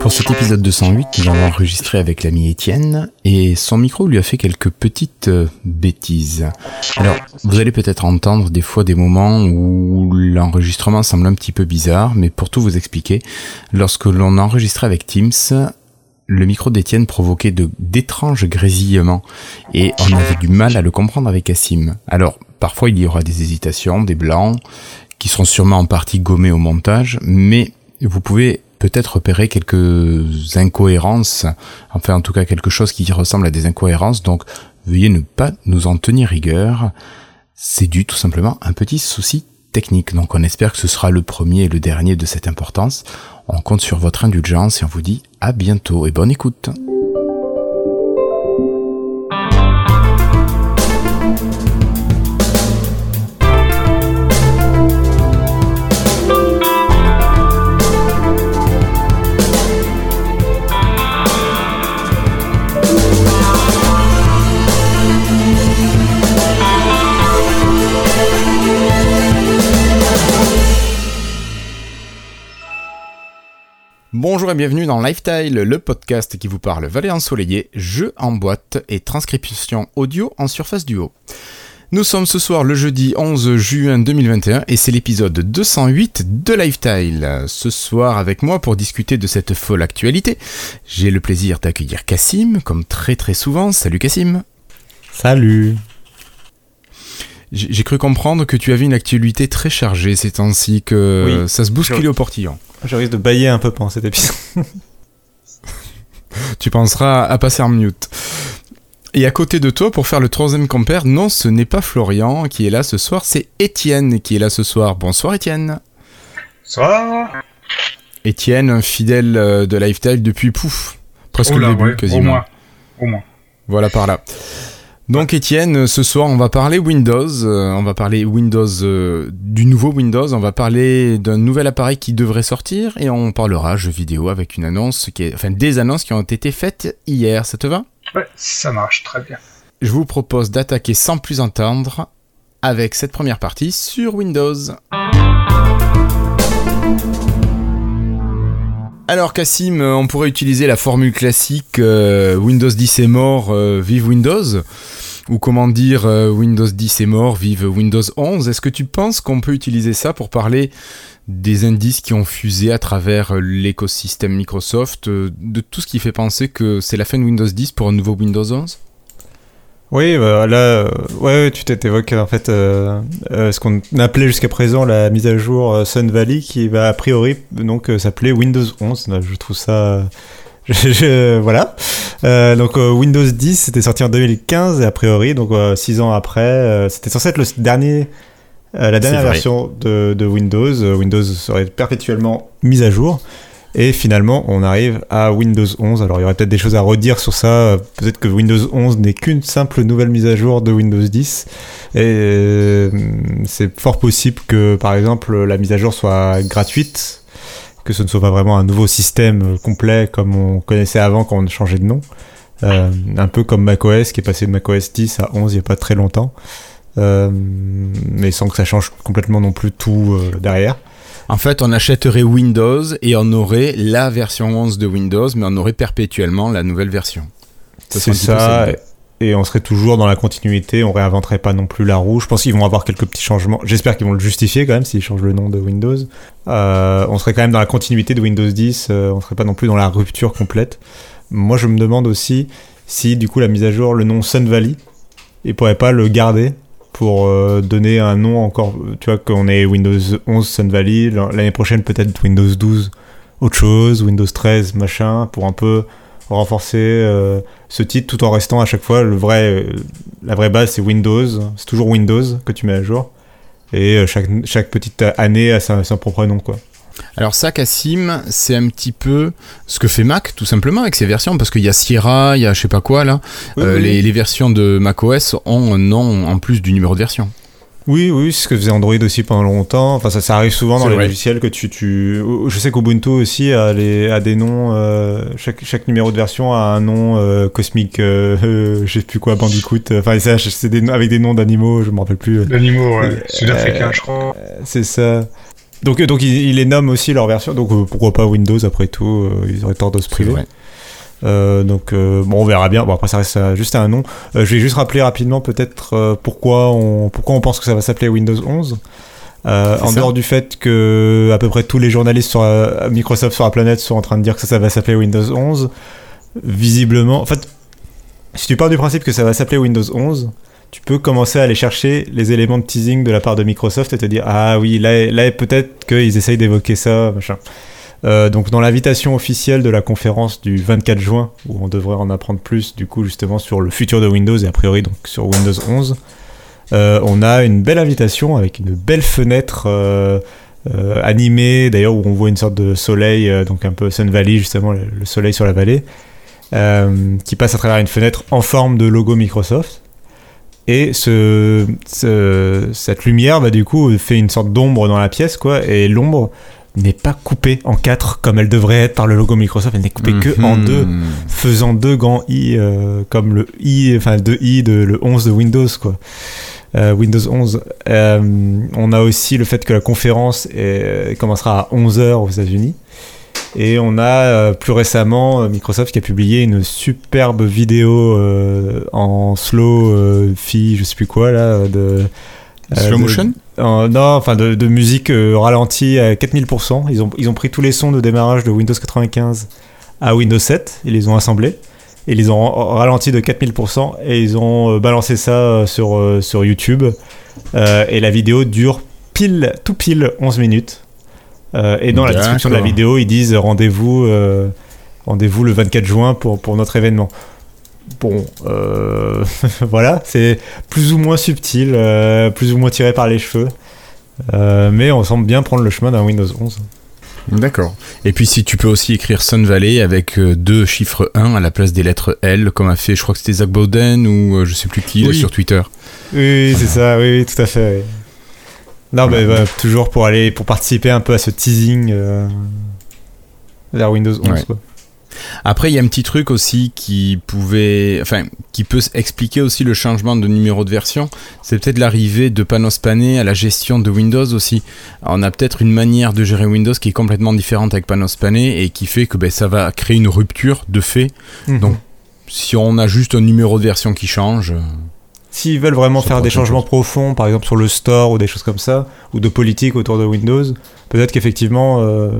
Pour cet épisode 208, nous avons enregistré avec l'ami Étienne et son micro lui a fait quelques petites euh, bêtises. Alors, vous allez peut-être entendre des fois des moments où l'enregistrement semble un petit peu bizarre, mais pour tout vous expliquer, lorsque l'on enregistrait avec Teams, le micro d'Étienne provoquait d'étranges grésillements et on avait du mal à le comprendre avec Cassim. Alors, parfois il y aura des hésitations, des blancs, qui seront sûrement en partie gommés au montage, mais vous pouvez peut-être repérer quelques incohérences, enfin en tout cas quelque chose qui ressemble à des incohérences, donc veuillez ne pas nous en tenir rigueur. C'est dû tout simplement à un petit souci technique, donc on espère que ce sera le premier et le dernier de cette importance. On compte sur votre indulgence et on vous dit à bientôt et bonne écoute. Bonjour et bienvenue dans Lifestyle, le podcast qui vous parle vallée ensoleillée, jeux en boîte et transcription audio en surface du haut. Nous sommes ce soir le jeudi 11 juin 2021 et c'est l'épisode 208 de Lifestyle. Ce soir avec moi pour discuter de cette folle actualité, j'ai le plaisir d'accueillir Cassim, comme très très souvent. Salut Cassim. Salut. J'ai cru comprendre que tu avais une actualité très chargée ces temps-ci, que ça se bousculait au portillon. Je risque de bailler un peu pendant cet épisode. tu penseras à passer en mute. Et à côté de toi, pour faire le troisième compère, non, ce n'est pas Florian qui est là ce soir, c'est Étienne qui est là ce soir. Bonsoir Étienne. Bonsoir. Étienne, un fidèle euh, de Lifestyle depuis pouf, presque le début quasiment. Au moins. Au moins. Voilà par là. Donc Étienne, ce soir on va parler Windows, euh, on va parler Windows euh, du nouveau Windows, on va parler d'un nouvel appareil qui devrait sortir et on parlera jeux vidéo avec une annonce qui est, enfin des annonces qui ont été faites hier. Ça te va? Ouais, ça marche très bien. Je vous propose d'attaquer sans plus entendre avec cette première partie sur Windows. Alors Cassim, on pourrait utiliser la formule classique euh, Windows 10 est mort, vive Windows ou comment dire euh, Windows 10 est mort, vive Windows 11. Est-ce que tu penses qu'on peut utiliser ça pour parler des indices qui ont fusé à travers euh, l'écosystème Microsoft, euh, de tout ce qui fait penser que c'est la fin de Windows 10 pour un nouveau Windows 11 oui, bah, là, ouais, tu t'évoques en fait ce qu'on appelait jusqu'à présent la mise à jour Sun Valley, qui va a priori donc s'appeler Windows 11. Je trouve ça je, voilà. Euh, donc euh, Windows 10, c'était sorti en 2015 et a priori, donc 6 euh, ans après, c'était censé être le dernier, la dernière version de, de, Windows. Windows serait perpétuellement mise à jour. Et finalement, on arrive à Windows 11. Alors, il y aurait peut-être des choses à redire sur ça. Peut-être que Windows 11 n'est qu'une simple nouvelle mise à jour de Windows 10. Et c'est fort possible que, par exemple, la mise à jour soit gratuite que ce ne soit pas vraiment un nouveau système complet comme on connaissait avant quand on changeait de nom. Euh, un peu comme macOS qui est passé de macOS 10 à 11 il n'y a pas très longtemps. Euh, mais sans que ça change complètement non plus tout euh, derrière. En fait, on achèterait Windows et on aurait la version 11 de Windows, mais on aurait perpétuellement la nouvelle version. C'est ça et on serait toujours dans la continuité, on réinventerait pas non plus la roue. Je pense qu'ils vont avoir quelques petits changements. J'espère qu'ils vont le justifier quand même s'ils changent le nom de Windows. Euh, on serait quand même dans la continuité de Windows 10, euh, on serait pas non plus dans la rupture complète. Moi je me demande aussi si du coup la mise à jour, le nom Sun Valley, ils pourraient pas le garder pour euh, donner un nom encore, tu vois, qu'on est Windows 11 Sun Valley, l'année prochaine peut-être Windows 12 autre chose, Windows 13 machin, pour un peu renforcer euh, ce titre tout en restant à chaque fois le vrai, euh, la vraie base c'est Windows, c'est toujours Windows que tu mets à jour et euh, chaque, chaque petite année a son, propre nom quoi. Alors ça, Cassim, c'est un petit peu ce que fait Mac, tout simplement, avec ses versions, parce qu'il y a Sierra, il y a je sais pas quoi, là. Les, les, versions de macOS ont un nom en plus du numéro de version. Oui, oui, c'est ce que faisait Android aussi pendant longtemps. Enfin, ça, ça arrive souvent dans les logiciels que tu, tu... Je sais qu'Ubuntu aussi a, les, a des noms. Euh, chaque, chaque numéro de version a un nom euh, cosmique. Euh, euh, je sais plus quoi, Bandicoot. Enfin, c'est avec des noms d'animaux. Je me rappelle plus. D'animaux, ouais. Sud-africain, je crois. C'est ça. donc, donc ils, ils les nomment aussi leur version. Donc pourquoi pas Windows après tout Ils auraient tort de se priver. Euh, donc euh, bon, on verra bien. Bon après ça reste juste un nom. Euh, je vais juste rappeler rapidement peut-être pourquoi on pourquoi on pense que ça va s'appeler Windows 11. Euh, C'est en ça. dehors du fait que à peu près tous les journalistes sur euh, Microsoft sur la planète sont en train de dire que ça, ça va s'appeler Windows 11, visiblement, en fait, si tu pars du principe que ça va s'appeler Windows 11, tu peux commencer à aller chercher les éléments de teasing de la part de Microsoft et te dire ah oui là, là peut-être qu'ils essayent d'évoquer ça machin. Euh, donc dans l'invitation officielle de la conférence du 24 juin où on devrait en apprendre plus du coup justement sur le futur de Windows et a priori donc sur Windows 11 euh, on a une belle invitation avec une belle fenêtre euh, animée d'ailleurs où on voit une sorte de soleil donc un peu Sun Valley justement le, le soleil sur la vallée qui passe à travers une fenêtre en forme de logo Microsoft. Et ce, ce- cette lumière bah, du coup fait une sorte d'ombre dans la pièce quoi et l'ombre n'est pas coupée en quatre comme elle devrait être par le logo Microsoft. Elle n'est coupée que en Mhm. deux faisant deux grands i euh, comme le i enfin deux i de le 11 de Windows quoi. Euh, Windows 11 Euh, on a aussi le fait que la conférence est- commencera à 11h aux États-Unis. Et on a plus récemment Microsoft qui a publié une superbe vidéo en slow fi je sais plus quoi là de Slow de- motion? Non, enfin de, de musique euh, ralentie à 4000%. Ils ont, ils ont pris tous les sons de démarrage de Windows 95 à Windows 7, ils les ont assemblés, et ils les ont ra- ralenti de 4000%, et ils ont euh, balancé ça euh, sur, sur YouTube. Et la vidéo dure pile, tout pile 11 minutes. Et dans la description de la vidéo, ils disent rendez-vous rendez-vous le 24 juin pour, pour notre événement. Bon, euh, voilà, c'est plus ou moins subtil, euh, plus ou moins tiré par les cheveux. Euh, mais on semble bien prendre le chemin d'un Windows 11. D'accord. Et puis si tu peux aussi écrire Sun Valley avec euh, deux chiffres 1 à la place des lettres L, comme a fait, je crois que c'était Zach Bowden ou je sais plus qui Oui. sur Twitter. Oui, c'est ça, oui, oui, tout à fait. oui. Non, mais bah, toujours pour aller, pour participer un peu à ce teasing vers Windows 11. Ouais. quoi. Après, il y a un petit truc aussi qui pouvait, enfin, qui peut expliquer aussi le changement de numéro de version. C'est peut-être l'arrivée de Panos Panay à la gestion de Windows aussi. Alors, on a peut-être une manière de gérer Windows qui est complètement différente avec Panos Panay et qui fait que ben, ça va créer une rupture de fait. Donc, Si on a juste un numéro de version qui change, euh, S'ils veulent vraiment faire des changements chose. profonds, par exemple sur le store ou des choses comme ça, ou de politique autour de Windows, peut-être qu'effectivement, euh,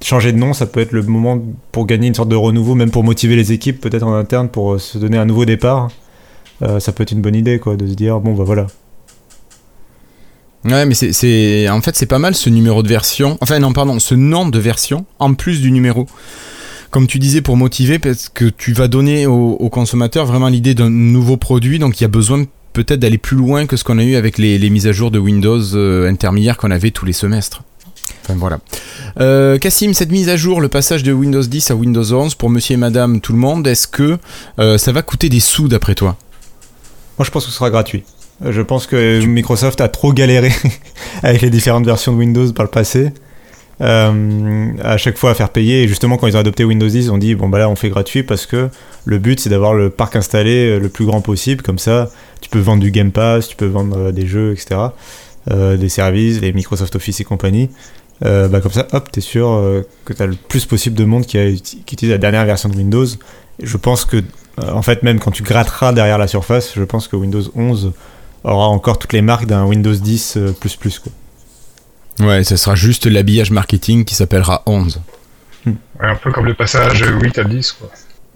changer de nom, ça peut être le moment pour gagner une sorte de renouveau, même pour motiver les équipes, peut-être en interne, pour euh, se donner un nouveau départ. Euh, ça peut être une bonne idée, quoi, de se dire, bon, bah voilà. Ouais, mais c'est, c'est, en fait, c'est pas mal ce numéro de version. Enfin, non, pardon, ce nom de version en plus du numéro. Comme tu disais, pour motiver, parce que tu vas donner aux, consommateurs vraiment l'idée d'un nouveau produit, donc il y a besoin peut-être d'aller plus loin que ce qu'on a eu avec les, les mises à jour de Windows euh, intermédiaires qu'on avait tous les semestres. Enfin voilà. Euh, Cassim, cette mise à jour, le passage de Windows 10 à Windows 11 pour monsieur et madame tout le monde, est-ce que euh, ça va coûter des sous d'après toi? Moi, je pense que ce sera gratuit. Euh, Je pense que Microsoft a trop galéré avec les différentes versions de Windows par le passé. Euh, à chaque fois à faire payer. Et justement, quand ils ont adopté Windows 10, ils ont dit bon, bah là, on fait gratuit parce que le but, c'est d'avoir le parc installé euh, le plus grand possible. Comme ça, tu peux vendre du Game Pass, tu peux vendre euh, des jeux, etc. des services, les Microsoft Office et compagnie. Bah, comme ça, hop, t'es sûr que t'as le plus possible de monde qui, utilise la dernière version de Windows. Et je pense que, en fait, même quand tu gratteras derrière la surface, je pense que Windows 11 aura encore toutes les marques d'un Windows 10 euh, plus plus. Ouais, ça sera juste l'habillage marketing qui s'appellera 11. Ouais, un peu comme le passage 8 à 10, quoi.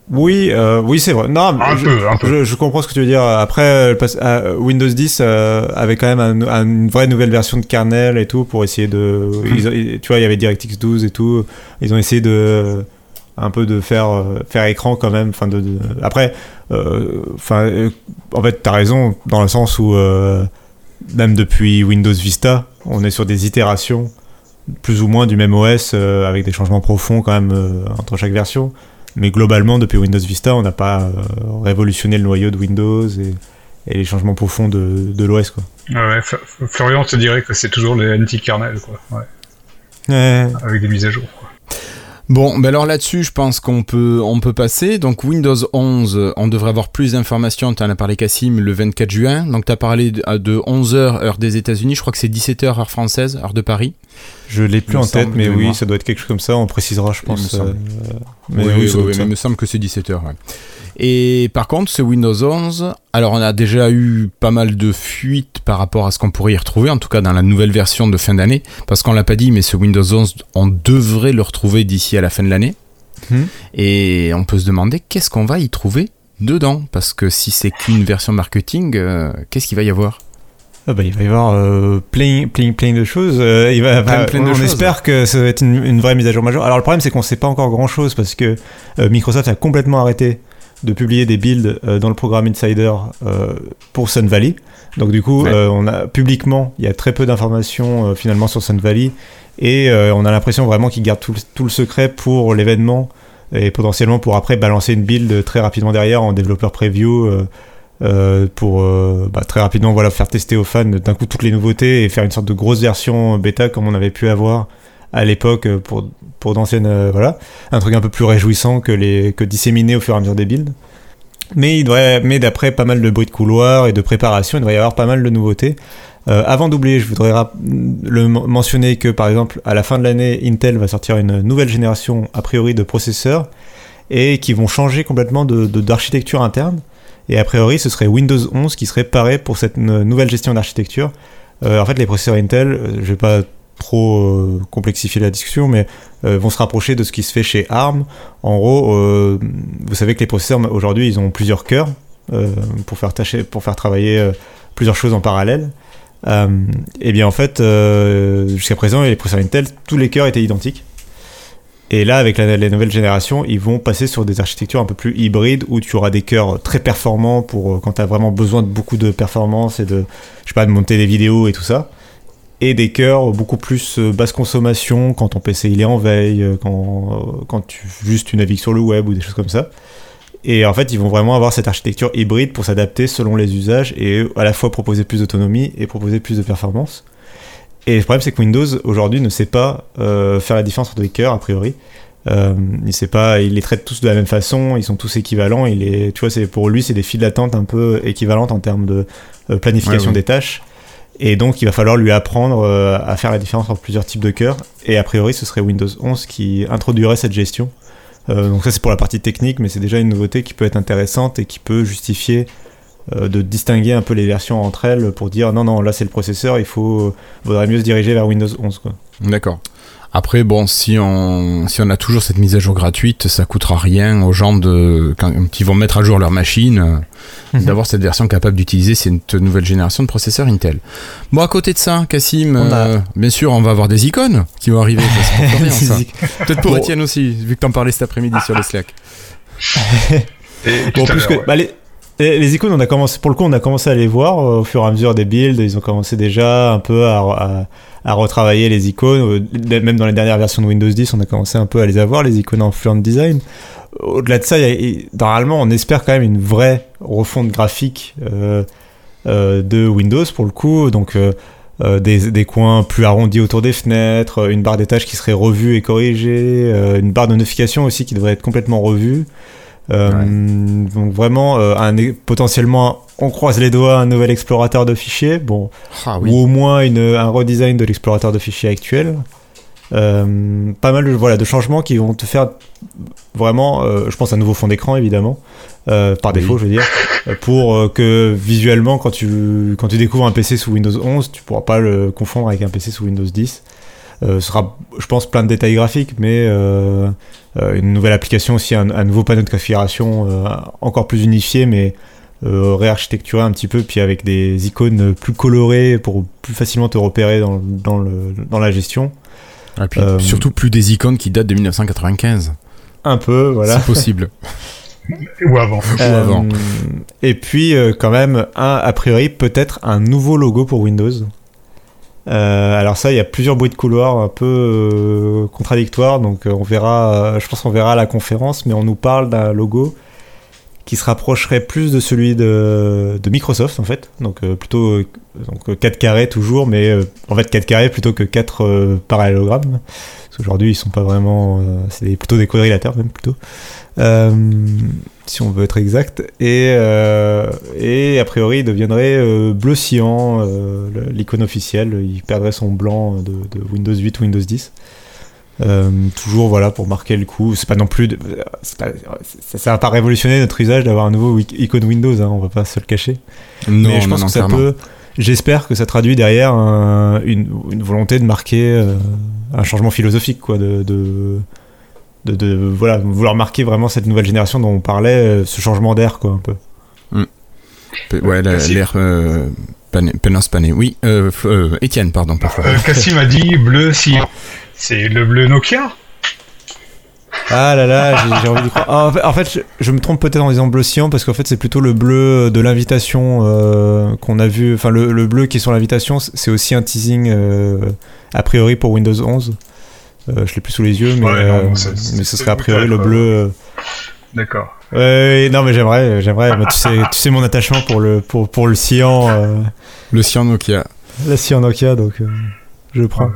Oui, euh, oui, c'est vrai. Non, Un je, peu, un peu. je, je comprends ce que tu veux dire. Après, euh, le pass- euh, Windows 10 euh, avait quand même un- un- une vraie nouvelle version de kernel et tout pour essayer de. ils- tu vois, il y avait DirectX 12 et tout. Ils ont essayé de un peu de faire euh, faire écran quand même. Enfin, de, de- après, euh, enfin, euh, en fait, t'as raison dans le sens où euh, même depuis Windows Vista, on est sur des itérations plus ou moins du même OS euh, avec des changements profonds quand même euh, entre chaque version. Mais globalement, depuis Windows Vista, on n'a pas euh, révolutionné le noyau de Windows et, et les changements profonds de, de l'OS. Quoi. Ouais, Florian te dirait que c'est toujours les anti-kernel, quoi. Ouais, Ouais. avec des mises à jour, quoi. Bon, ben alors là-dessus, je pense qu'on peut, on peut passer. Donc Windows 11, on devrait avoir plus d'informations. Tu en as parlé, Cassim, le 24 juin. Donc tu as parlé de, 11h, heure des États-Unis. Je crois que c'est 17h, heure française, heure de Paris. Je l'ai plus en tête, mais oui, ça doit être quelque chose comme ça. On précisera, je pense. Euh, mais oui, oui, il me semble que c'est 17h. Ouais. Et par contre, ce Windows 11, alors on a déjà eu pas mal de fuites par rapport à ce qu'on pourrait y retrouver, en tout cas dans la nouvelle version de fin d'année, parce qu'on l'a pas dit, mais ce Windows 11, on devrait le retrouver d'ici à la fin de l'année. Hmm. Et on peut se demander qu'est-ce qu'on va y trouver dedans, parce que si c'est qu'une version marketing, euh, qu'est-ce qu'il va y avoir? Ah bah, il va y avoir euh, plein, plein, plein de choses. Euh, il va, on espère que ça va être une, une, vraie mise à jour majeure. Alors le problème c'est qu'on ne sait pas encore grand chose parce que Microsoft a complètement arrêté de publier des builds euh, dans le programme Insider euh, pour Sun Valley. Donc du coup, euh, on a publiquement, il y a très peu d'informations finalement sur Sun Valley et on a l'impression vraiment qu'ils gardent tout, le secret pour l'événement et potentiellement pour après balancer une build très rapidement derrière en développeur preview pour bah, très rapidement voilà faire tester aux fans d'un coup toutes les nouveautés et faire une sorte de grosse version bêta comme on avait pu avoir à l'époque pour, pour d'anciennes. Euh, voilà. Un truc un peu plus réjouissant que, les, que disséminer au fur et à mesure des builds. Mais, il devrait, mais d'après pas mal de bruit de couloir et de préparation, il devrait y avoir pas mal de nouveautés. Euh, avant d'oublier, je voudrais le mentionner que par exemple à la fin de l'année, Intel va sortir une nouvelle génération a priori de processeurs et qui vont changer complètement de, d'architecture interne. Et a priori, ce serait Windows 11 qui serait paré pour cette nouvelle gestion d'architecture. Euh, en fait, les processeurs Intel, je vais pas trop euh, complexifier la discussion, mais euh, vont se rapprocher de ce qui se fait chez ARM. En gros, euh, vous savez que les processeurs aujourd'hui, ils ont plusieurs cœurs pour faire tâcher, pour faire travailler plusieurs choses en parallèle. et bien en fait, jusqu'à présent, les processeurs Intel, tous les cœurs étaient identiques. Et là, avec la, les nouvelles générations, ils vont passer sur des architectures un peu plus hybrides où tu auras des cœurs très performants pour quand tu as vraiment besoin de beaucoup de performance et de, je sais pas, de monter des vidéos et tout ça et des cœurs beaucoup plus euh, basse consommation quand ton PC il est en veille, euh, quand, euh, quand tu, juste tu navigues sur le web ou des choses comme ça. Et en fait, ils vont vraiment avoir cette architecture hybride pour s'adapter selon les usages et à la fois proposer plus d'autonomie et proposer plus de performance. Et le problème, c'est que Windows aujourd'hui ne sait pas faire la différence entre les cœurs a priori. il sait pas, il les traite tous de la même façon, ils sont tous équivalents. Il est, tu vois, c'est pour lui, c'est des files d'attente un peu équivalentes en termes de planification des tâches. Et donc, il va falloir lui apprendre euh, à faire la différence entre plusieurs types de cœurs. Et a priori, ce serait Windows 11 qui introduirait cette gestion. Euh, donc ça, c'est pour la partie technique, mais c'est déjà une nouveauté qui peut être intéressante et qui peut justifier euh, de distinguer un peu les versions entre elles pour dire non, non, là c'est le processeur, il faut, vaudrait mieux se diriger vers Windows 11. D'accord. Après, bon, si on, si on a toujours cette mise à jour gratuite, ça coûtera rien aux gens de, quand, qui vont mettre à jour leur machine, mhm. d'avoir cette version capable d'utiliser cette nouvelle génération de processeurs Intel. Bon, à côté de ça, Cassim, euh, bien sûr, on va avoir des icônes qui vont arriver. Peut-être pour Etienne aussi, vu que t'en parlais cet après-midi sur les Slack. bon, plus que, bah, les, les, icônes, on a commencé, pour le coup, on a commencé à les voir euh, au fur et à mesure des builds. Ils ont commencé déjà un peu à à retravailler les icônes. Même dans les dernières versions de Windows 10, on a commencé un peu à les avoir, les icônes en Fluent Design. Au-delà de ça, normalement, on espère quand même une vraie refonte graphique euh, euh, de Windows pour le coup. Donc, des, des, coins plus arrondis autour des fenêtres, une barre des qui serait revue et corrigée, une barre de notification aussi qui devrait être complètement revue. Donc vraiment, un, potentiellement on croise les doigts, un nouvel explorateur de fichiers, bon, ah ou au moins une, un redesign de l'explorateur de fichiers actuel. Euh, pas mal de, voilà, de changements qui vont te faire vraiment, euh, je pense, un nouveau fond d'écran évidemment, euh, par défaut, je veux dire, pour que visuellement, quand tu, quand tu découvres un PC sous Windows 11, tu pourras pas le confondre avec un PC sous Windows 10. Ce sera, je pense, plein de détails graphiques, mais une nouvelle application aussi, un, un nouveau panneau de configuration encore plus unifié, mais euh, réarchitecturer un petit peu, puis avec des icônes plus colorées pour plus facilement te repérer dans, dans, le, dans la gestion. Et puis euh, surtout plus des icônes qui datent de 1995. Un peu, voilà. C'est possible. Ou avant. Euh, avant. Et puis, quand même, un, a priori, peut-être un nouveau logo pour Windows. Alors ça, il y a plusieurs bruits de couloir un peu contradictoires, donc on verra, je pense qu'on verra à la conférence, mais on nous parle d'un logo qui se rapprocherait plus de celui de, Microsoft en fait. Donc euh, plutôt euh, donc 4 carrés toujours, mais euh, en fait 4 carrés plutôt que 4 parallélogrammes. Parce qu'aujourd'hui ils sont pas vraiment. c'est plutôt des quadrilatères même plutôt. Si on veut être exact. Et, et a priori il deviendrait bleu cyan, l'icône officielle. Il perdrait son blanc de, de Windows 8, Windows 10. Euh, toujours voilà pour marquer le coup. C'est pas non plus, de, pas, ça, ça va pas révolutionner notre usage d'avoir un nouveau icône Windows. Hein, on va pas se le cacher. Non, mais je pense non, que ça clairement. peut. J'espère que ça traduit derrière un- une, une volonté de marquer euh, un changement philosophique, quoi, de, de, de, de- voilà, vouloir marquer vraiment cette nouvelle génération dont on parlait, euh, ce changement d'air, quoi, un peu. Pe- Ouais, l'air euh, pané. Oui, euh, euh, Étienne, pardon. Euh, Cassim a dit bleu cyan. C'est le bleu Nokia Ah là là, j'ai envie d'y croire. Ah, en fait, en fait, je, je me trompe peut-être en disant bleu cyan parce qu'en fait, c'est plutôt le bleu de l'invitation euh, qu'on a vu. Enfin, le, le bleu qui est sur l'invitation, c'est aussi un teasing euh, a priori pour Windows 11. Euh, je l'ai plus sous les yeux, mais, Ouais, non, euh, mais ce serait a priori le bleu. euh, D'accord. Ouais, ouais, non, mais j'aimerais, j'aimerais. mais tu sais, tu sais mon attachement pour le pour pour le cyan, euh, Le cyan Nokia. la cyan Nokia, donc euh, je prends.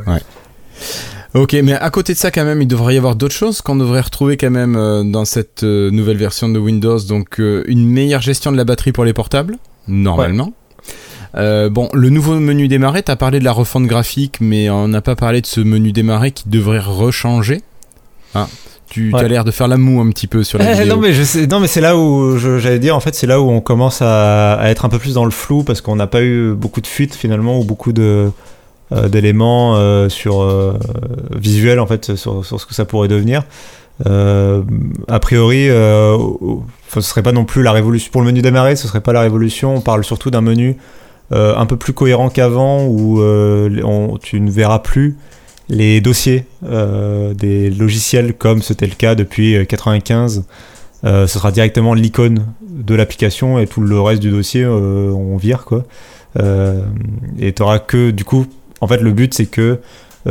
Ok, mais à côté de ça, quand même, il devrait y avoir d'autres choses qu'on devrait retrouver quand même euh, dans cette euh, nouvelle version de Windows. Donc, euh, une meilleure gestion de la batterie pour les portables, normalement. Euh, bon, le nouveau menu démarrer, t'as parlé de la refonte graphique, mais on n'a pas parlé de ce menu démarrer qui devrait rechanger. Ah, tu Ouais. as l'air de faire la moue un petit peu sur la Eh, vidéo. non mais je sais, non mais c'est là où j'allais dire en fait c'est là où on commence à, à être un peu plus dans le flou parce qu'on n'a pas eu beaucoup de fuites finalement ou beaucoup de euh, d'éléments euh, sur euh, visuels en fait sur, sur ce que ça pourrait devenir. A priori, ce serait pas non plus la révolution pour le menu démarrer, ce serait pas la révolution. On parle surtout d'un menu euh, un peu plus cohérent qu'avant où euh, tu ne verras plus les dossiers euh, des logiciels comme c'était le cas depuis euh, 95. Euh, ce sera directement l'icône de l'application et tout le reste du dossier on vire quoi. Et tu auras que du coup en fait le but c'est que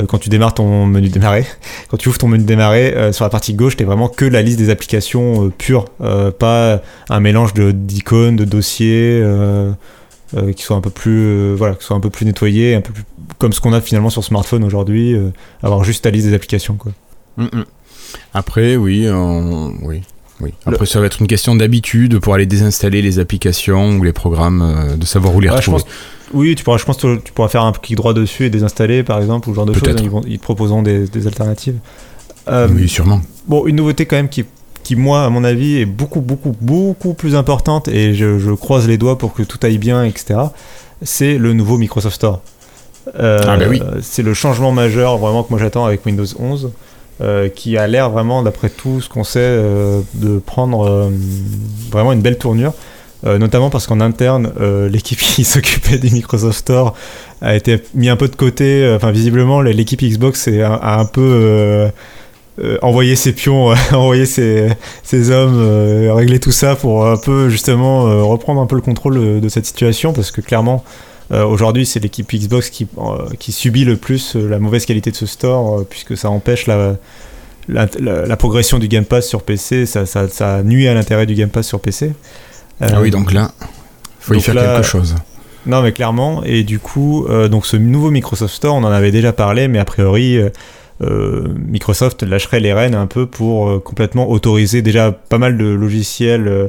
quand tu démarres ton menu démarrer, quand tu ouvres ton menu démarrer, sur la partie gauche, t'es vraiment que la liste des applications pures, pas un mélange d'icônes, de dossiers euh, euh, qui soient un peu plus euh, voilà, qui soient un peu plus nettoyés, un peu plus comme ce qu'on a finalement sur smartphone aujourd'hui, euh, avoir juste la liste des applications quoi. Mm, mm. Après, oui, on- oui, oui. Après, ça va être une question d'habitude pour aller désinstaller les applications ou les programmes, euh, de savoir où les Ouais, je retrouver. pense- Oui, tu pourras, je pense que tu pourras faire un clic droit dessus et désinstaller par exemple ou ce genre de choses. Ils, vont, ils te proposeront des, des alternatives. Euh, oui, sûrement. Bon, une nouveauté quand même qui, qui, moi, à mon avis, est beaucoup, beaucoup, beaucoup plus importante et je, je croise les doigts pour que tout aille bien, etc. C'est le nouveau Microsoft Store. Euh, Ah bah oui. C'est le changement majeur vraiment que moi j'attends avec Windows 11, euh, qui a l'air vraiment, d'après tout ce qu'on sait, euh, de prendre vraiment une belle tournure. Notamment parce qu'en interne, l'équipe qui s'occupait du Microsoft Store a été mis un peu de côté. Enfin, visiblement, l'équipe Xbox a un peu euh, envoyé ses pions, envoyé ses, ses hommes, euh, régler tout ça pour un peu justement euh, reprendre un peu le contrôle de, cette situation parce que clairement. Aujourd'hui, c'est l'équipe Xbox qui, qui subit le plus la mauvaise qualité de ce store, puisque ça empêche la, la, la- la progression du Game Pass sur PC, ça, ça, ça nuit à l'intérêt du Game Pass sur PC. ah oui, donc là, faut y faire là- quelque chose. non, mais clairement. Et du coup, donc ce nouveau Microsoft Store, on en avait déjà parlé, mais a priori, Microsoft lâcherait les rênes un peu pour euh, complètement autoriser déjà pas mal de logiciels, euh,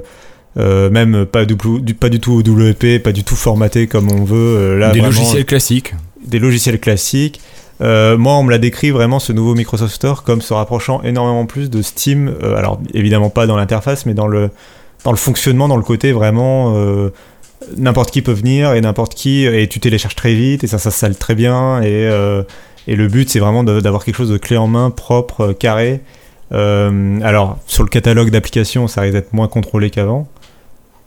euh, même pas du, pas du tout WP, pas du tout formaté comme on veut. euh, là, Des vraiment, logiciels classiques. des logiciels classiques. Euh, moi, on me l'a décrit vraiment ce nouveau Microsoft Store comme se rapprochant énormément plus de Steam. Euh, alors, évidemment pas dans l'interface, mais dans le, dans le fonctionnement, dans le côté vraiment. euh, n'importe qui peut venir et n'importe qui. Et tu télécharges très vite et ça s'installe très bien. Et, euh, et le but, c'est vraiment d'avoir quelque chose de clé en main, propre, euh, carré. Euh, alors, sur le catalogue d'applications, ça risque d'être moins contrôlé qu'avant.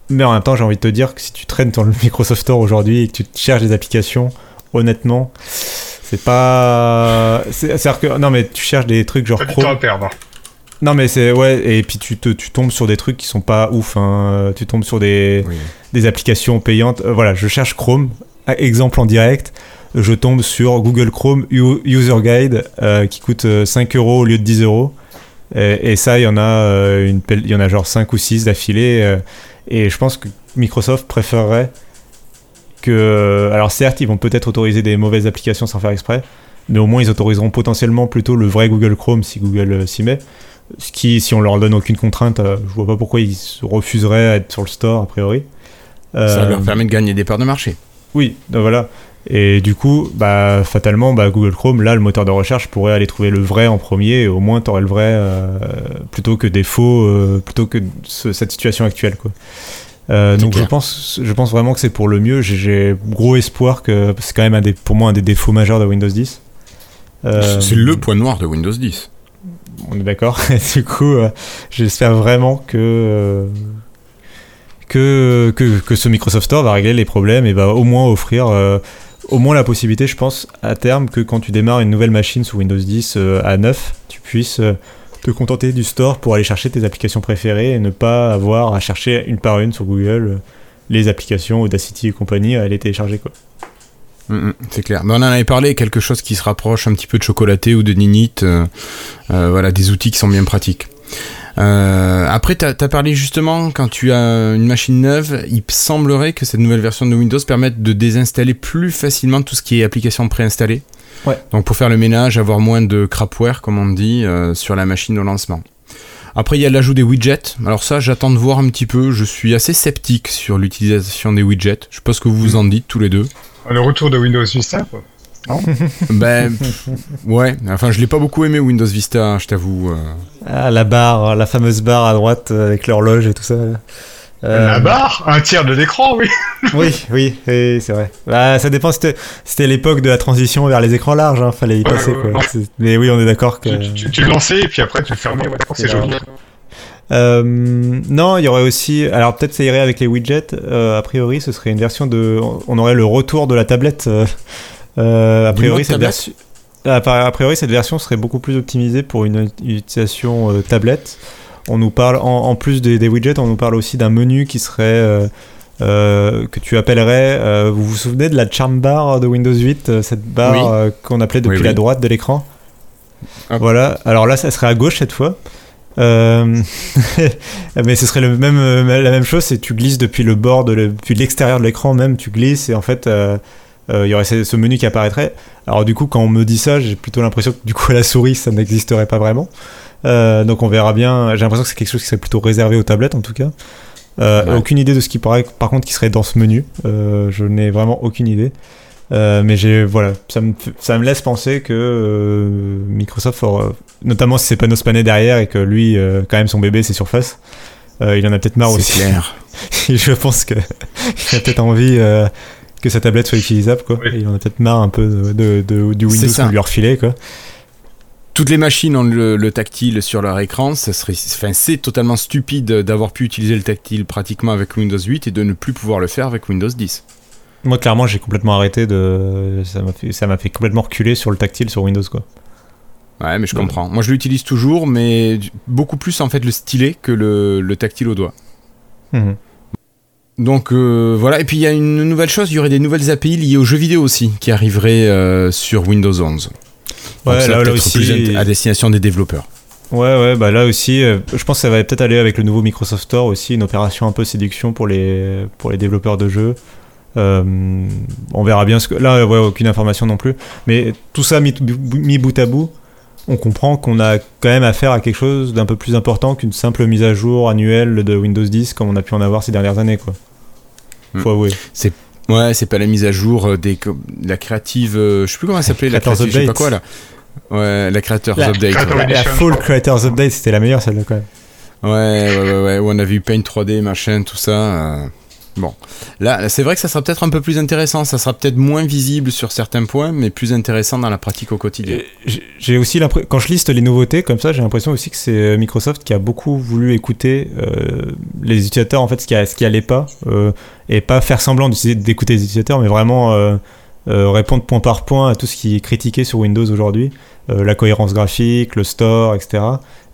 Mais en même temps, j'ai envie de te dire que si tu traînes dans le Microsoft Store aujourd'hui et que tu cherches des applications, honnêtement, c'est pas. c'est- C'est-à-dire que. Non, mais tu cherches des trucs genre Pas du temps Chrome. à perdre. Non, mais c'est. Ouais, et puis tu, te, tu tombes sur des trucs qui sont pas ouf. hein. Tu tombes sur des, Oui. des applications payantes. Euh, voilà, je cherche Chrome, exemple en direct. Je tombe sur Google Chrome User Guide euh, qui coûte euh, 5 euros au lieu de 10 euros. Et, et ça, il y en a euh, une, il y en a genre 5 ou 6 d'affilée. euh, et je pense que Microsoft préférerait que. Alors certes, ils vont peut-être autoriser des mauvaises applications sans faire exprès, mais au moins ils autoriseront potentiellement plutôt le vrai Google Chrome si Google euh, s'y met. Ce qui, si on leur donne aucune contrainte, euh, je vois pas pourquoi ils se refuseraient à être sur le store a priori. Ça Euh, leur permet de gagner des parts de marché. oui, donc voilà. Et du coup, bah, fatalement, bah, Google Chrome, là, le moteur de recherche pourrait aller trouver le vrai en premier, et au moins, tu aurais le vrai euh, plutôt que des faux, euh, plutôt que ce- cette situation actuelle. Quoi. Euh, donc je pense, je pense vraiment que c'est pour le mieux. J'ai- gros espoir que c'est quand même un des, pour moi un des défauts majeurs de Windows 10. Euh, C'est le point noir de Windows 10. on est d'accord. Du coup, j'espère vraiment que, que, que, que ce Microsoft Store va régler les problèmes et va au moins offrir euh, au moins la possibilité, je pense, à terme, que quand tu démarres une nouvelle machine sous Windows 10 euh, à 9, tu puisses euh, te contenter du store pour aller chercher tes applications préférées et ne pas avoir à chercher une par une sur Google euh, les applications Audacity et compagnie à les télécharger. Quoi. Mm, mm, c'est clair. Mais on en avait parlé, quelque chose qui se rapproche un petit peu de chocolaté ou de ninite. euh, voilà, des outils qui sont bien pratiques. Euh, après, tu as, parlé justement, quand tu as une machine neuve, il semblerait que cette nouvelle version de Windows permette de désinstaller plus facilement tout ce qui est application préinstallée. Ouais. Donc pour faire le ménage, avoir moins de crapware, comme on dit, euh, sur la machine au lancement. Après, il y a l'ajout des widgets. Alors ça, j'attends de voir un petit peu. Je suis assez sceptique sur l'utilisation des widgets. Je sais pas ce que vous vous en dites tous les deux. Le retour de Windows Vista, quoi. Ben, pff, ouais. Enfin, je l'ai pas beaucoup aimé Windows Vista, hein, je t'avoue. euh. Ah, la barre, la fameuse barre à droite euh, avec l'horloge et tout ça. Euh, La barre? Un tiers de l'écran, oui Oui, oui, oui, c'est vrai. Bah, ça dépend, c'était c'était l'époque de la transition vers les écrans larges, hein, fallait y passer. ouais, quoi. ouais. C'est- Mais oui, on est d'accord que. tu, tu, tu le lançais et puis après tu le fermais, c'est C'est joli. Euh, non, il y aurait aussi. Alors peut-être ça irait avec les widgets. euh, a priori, ce serait une version de. On aurait le retour de la tablette. Euh, euh, a priori, cette version. A a priori, cette version serait beaucoup plus optimisée pour une utilisation euh, tablette. On nous parle, en, en plus des, des widgets, on nous parle aussi d'un menu qui serait. euh, que tu appellerais. vous vous souvenez de la charm bar de Windows 8, euh, cette barre Oui. qu'on appelait depuis Oui, la droite de l'écran. Voilà, alors là, ça serait à gauche cette fois. Euh, mais ce serait le même, la même chose, c'est tu glisses depuis le bord, de le- depuis l'extérieur de l'écran même, tu glisses et en fait, euh, il y aurait ce, menu qui apparaîtrait. Alors du coup, quand on me dit ça, j'ai plutôt l'impression que du coup, à la souris, ça n'existerait pas vraiment. Euh, donc on verra bien. J'ai l'impression que c'est quelque chose qui serait plutôt réservé aux tablettes en tout cas. Euh, Ouais. Aucune idée de ce qui paraît, par contre, qui serait dans ce menu. Euh, je n'ai vraiment aucune idée. Euh, mais j'ai voilà, ça me, f- ça me laisse penser que euh, Microsoft, aura- notamment si c'est pas Spanner derrière et que lui, euh, quand même, son bébé c'est Surface, euh, il en a peut-être marre C'est aussi. clair. je pense que il a peut-être envie euh, que sa tablette soit utilisable quoi. Oui. Et il en a peut-être marre un peu de, de- de- du Windows qu'on lui a refilé quoi. Toutes les machines ont le, le tactile sur leur écran. Ça serait, enfin, c'est totalement stupide d'avoir pu utiliser le tactile pratiquement avec Windows 8 et de ne plus pouvoir le faire avec Windows 10. Moi clairement j'ai complètement arrêté de, ça m'a fait, ça m'a fait complètement reculer sur le tactile sur Windows quoi. Ouais, mais je Ouais. comprends. Moi, je l'utilise toujours, mais beaucoup plus en fait le stylet que le, le tactile au doigt. Mhm. Donc euh, voilà, et puis il y a une nouvelle chose, il y aurait des nouvelles API liées aux jeux vidéo aussi qui arriveraient euh, sur Windows 11. Donc Ouais, ça, là, aussi- plus à destination des développeurs. Ouais, ouais, bah là aussi, euh, je pense que ça va peut-être aller avec le nouveau Microsoft Store aussi, une opération un peu séduction pour les, pour les développeurs de jeux. Euh, on verra bien ce que. Là, ouais, aucune information non plus. Mais tout ça mis, mis bout à bout, on comprend qu'on a quand même affaire à quelque chose d'un peu plus important qu'une simple mise à jour annuelle de Windows 10 comme on a pu en avoir ces dernières années, quoi. Faut Hmm. avouer. Ouais, c'est pas la mise à jour euh, des la créative, euh, je sais plus comment elle s'appelait, la Creators créative, je sais pas Update. quoi là. Ouais, la Creators La- Update. Creator ouais. La, Full. Creators Update, c'était la meilleure celle-là, quand même. Ouais, ouais, ouais, ouais, où on a vu Paint 3D, machin, tout ça. euh, Bon, là, c'est vrai que ça sera peut-être un peu plus intéressant. Ça sera peut-être moins visible sur certains points, mais plus intéressant dans la pratique au quotidien. J'ai- aussi l'impression, quand je liste les nouveautés comme ça, j'ai l'impression aussi que c'est euh, Microsoft qui a beaucoup voulu écouter euh, les utilisateurs, en fait, ce qui, a- allait pas, euh, et pas faire semblant d'écouter les utilisateurs, mais vraiment répondre point par point à tout ce qui est critiqué sur Windows aujourd'hui, la cohérence graphique, le store, etc.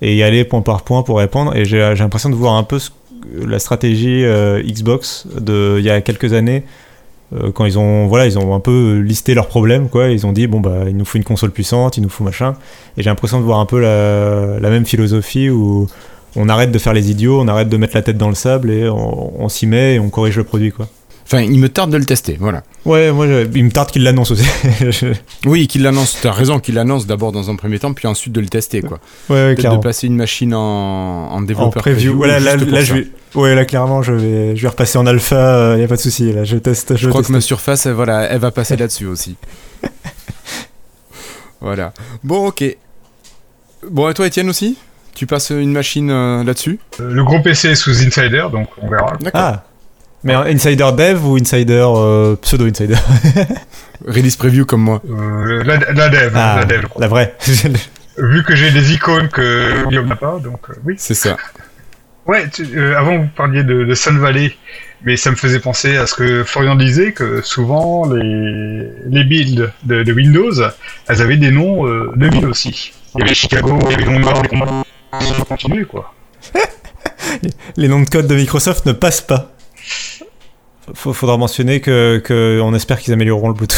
Et y aller point par point pour répondre. Et j'ai l'impression de voir un peu ce- la stratégie euh, Xbox de il y a quelques années euh, quand ils ont voilà ils ont un peu listé leurs problèmes quoi. Ils ont dit bon bah il nous faut une console puissante il nous faut machin. Et j'ai l'impression de voir un peu la, même philosophie où on arrête de faire les idiots on arrête de mettre la tête dans le sable et on, on s'y met et on corrige le produit quoi Enfin, il me tarde de le tester, voilà. ouais moi je- il me tarde qu'ils l'annoncent aussi Je- Oui, qu'il l'annonce, t'as raison qu'il l'annonce d'abord dans un premier temps, puis ensuite de le tester, quoi. ouais, ouais clairement de placer une machine en, en en développeur preview voilà là, là ça. je vais ouais là clairement je vais je vais repasser en alpha il y a pas de souci là je teste je, Je crois que teste. ma surface, elle, voilà, elle va passer là-dessus aussi. voilà. Bon, ok. Bon, et toi, Étienne aussi? Tu passes une machine euh, là-dessus? Euh, Le gros PC est sous Insider, donc on verra. D'accord. ah mais un insider dev ou insider euh, pseudo insider Release preview comme moi. Euh, la, la dev, ah la dev, la vraie Vu que j'ai des icônes que Guillaume n'a pas, donc euh, oui. C'est ça. Ouais, tu- euh, avant vous parliez de, de Sun Valley, mais ça me faisait penser à ce que Florian disait, que souvent les, les builds de, de Windows, elles avaient des noms euh, de villes aussi. Il y avait Chicago, il y avait Londres, les combats sont continués, quoi. les noms de code de Microsoft ne passent pas. Faudra mentionner que, que on espère qu'ils amélioreront le Bluetooth.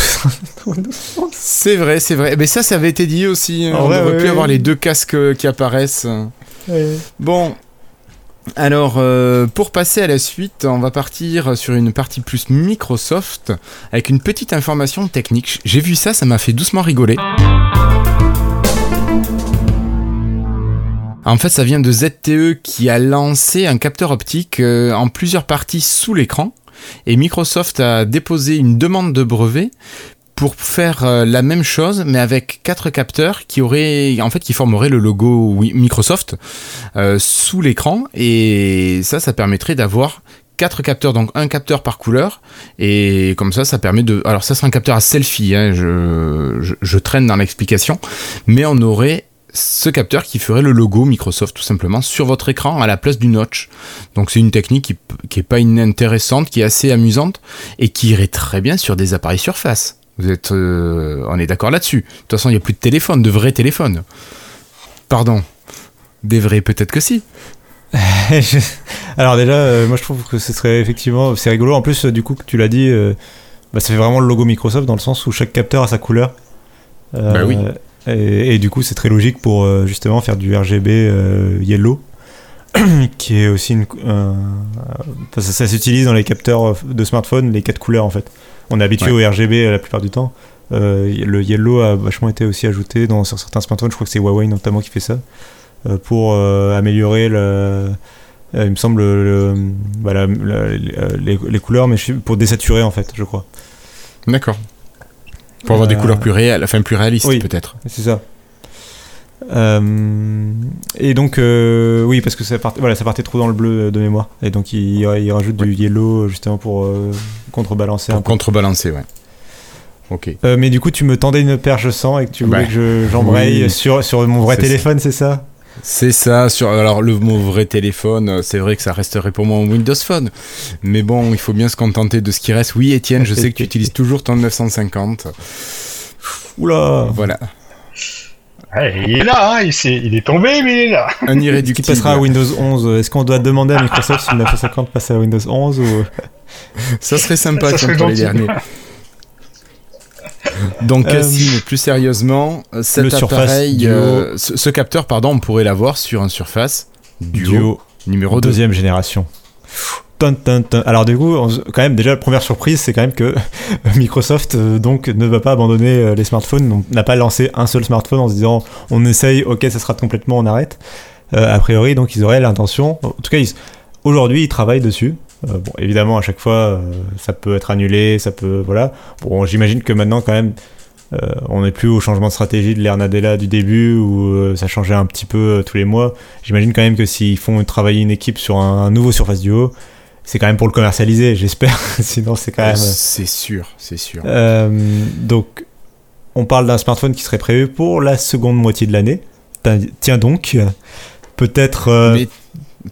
C'est vrai, c'est vrai. Mais ça, ça avait été dit aussi. hein. En On vrai, aurait ouais, pu ouais. avoir les deux casques euh, qui apparaissent. Bon. Alors, euh, pour passer à la suite, on va partir sur une partie plus Microsoft avec une petite information technique. J'ai vu ça, ça m'a fait doucement rigoler. En fait, ça vient de ZTE qui a lancé un capteur optique euh, en plusieurs parties sous l'écran. Et Microsoft a déposé une demande de brevet pour faire euh, la même chose, mais avec quatre capteurs qui auraient, en fait, qui formeraient le logo Microsoft euh, sous l'écran. Et ça, ça permettrait d'avoir quatre capteurs, donc un capteur par couleur. Et comme ça, ça permet de. Alors, ça, c'est un capteur à selfie. hein, je traîne dans l'explication, mais on aurait ce capteur qui ferait le logo Microsoft tout simplement sur votre écran à la place du notch. Donc c'est une technique qui, qui est pas inintéressante, qui est assez amusante et qui irait très bien sur des appareils Surface. Vous êtes, euh, on est d'accord là-dessus. De toute façon, il n'y a plus de téléphone, de vrais téléphones. Pardon. Des vrais, peut-être que si. Alors déjà, euh, moi je trouve que ce serait effectivement, c'est rigolo. En plus, euh, du coup, que tu l'as dit, bah, ça fait vraiment le logo Microsoft dans le sens où chaque capteur a sa couleur. Bah oui. Et, et du coup, c'est très logique pour euh, justement faire du RGB euh, yellow, qui est aussi une. un- enfin, ça ça s'utilise dans les capteurs de smartphone, les quatre couleurs en fait. On est habitué au RGB la plupart du temps. Euh, le yellow a vachement été aussi ajouté dans, sur certains smartphones. Je crois que c'est Huawei notamment qui fait ça euh, pour euh, améliorer le, euh, il me semble le- bah, la- la- les, les couleurs, mais pour désaturer en fait, je crois. D'accord. Pour avoir des Euh, couleurs plus réelles, enfin plus réalistes oui. peut-être. C'est ça. Euh, et donc, euh, oui, parce que ça partait, voilà, ça partait trop dans le bleu de mémoire. Et donc, il, il rajoute du yellow justement pour euh, contrebalancer Pour contrebalancer, ouais. Ok. Mais du coup, tu me tendais une perche sans et que tu voulais Bah, que je- j'embraye oui. sur, sur mon vrai téléphone, c'est ça? C'est ça, sur alors le mot vrai téléphone, euh, c'est vrai que ça resterait pour moi un Windows Phone. Mais bon, il faut bien se contenter de ce qui reste. Oui, Étienne, je sais que tu utilises toujours ton 950. Oula Voilà, Ouais, il est là, hein, il, s'est- il est tombé, mais il est là. un Qui irréductible. passera à Windows 11 Est-ce qu'on doit demander à Microsoft si le 950 passe à Windows 11 ou... Ça serait sympa Ça serait pour les gentil. derniers. Donc, Euh, plus sérieusement, euh, cet le appareil, Duo. euh, ce, ce capteur, pardon, on pourrait l'avoir sur un Surface Duo, Duo numéro 2. deuxième génération. Alors du coup, quand même déjà la première surprise, c'est quand même que Microsoft euh, donc ne va pas abandonner les smartphones, on n'a pas lancé un seul smartphone en se disant on essaye, ok ça sera complètement, on arrête. Euh, a priori donc ils auraient l'intention, en tout cas aujourd'hui ils travaillent dessus. Euh, bon évidemment à chaque fois euh, ça peut être annulé, ça peut voilà. Bon j'imagine que maintenant quand même euh, on n'est plus au changement de stratégie de l'ère Nadella du début où ça changeait un petit peu tous les mois. J'imagine quand même que s'ils font travailler une équipe sur un, un nouveau Surface Duo, c'est quand même pour le commercialiser, j'espère. Sinon, c'est quand même. C'est sûr, c'est sûr. Donc, on parle d'un smartphone qui serait prévu pour la seconde moitié de l'année. Tiens- donc, peut-être. Mais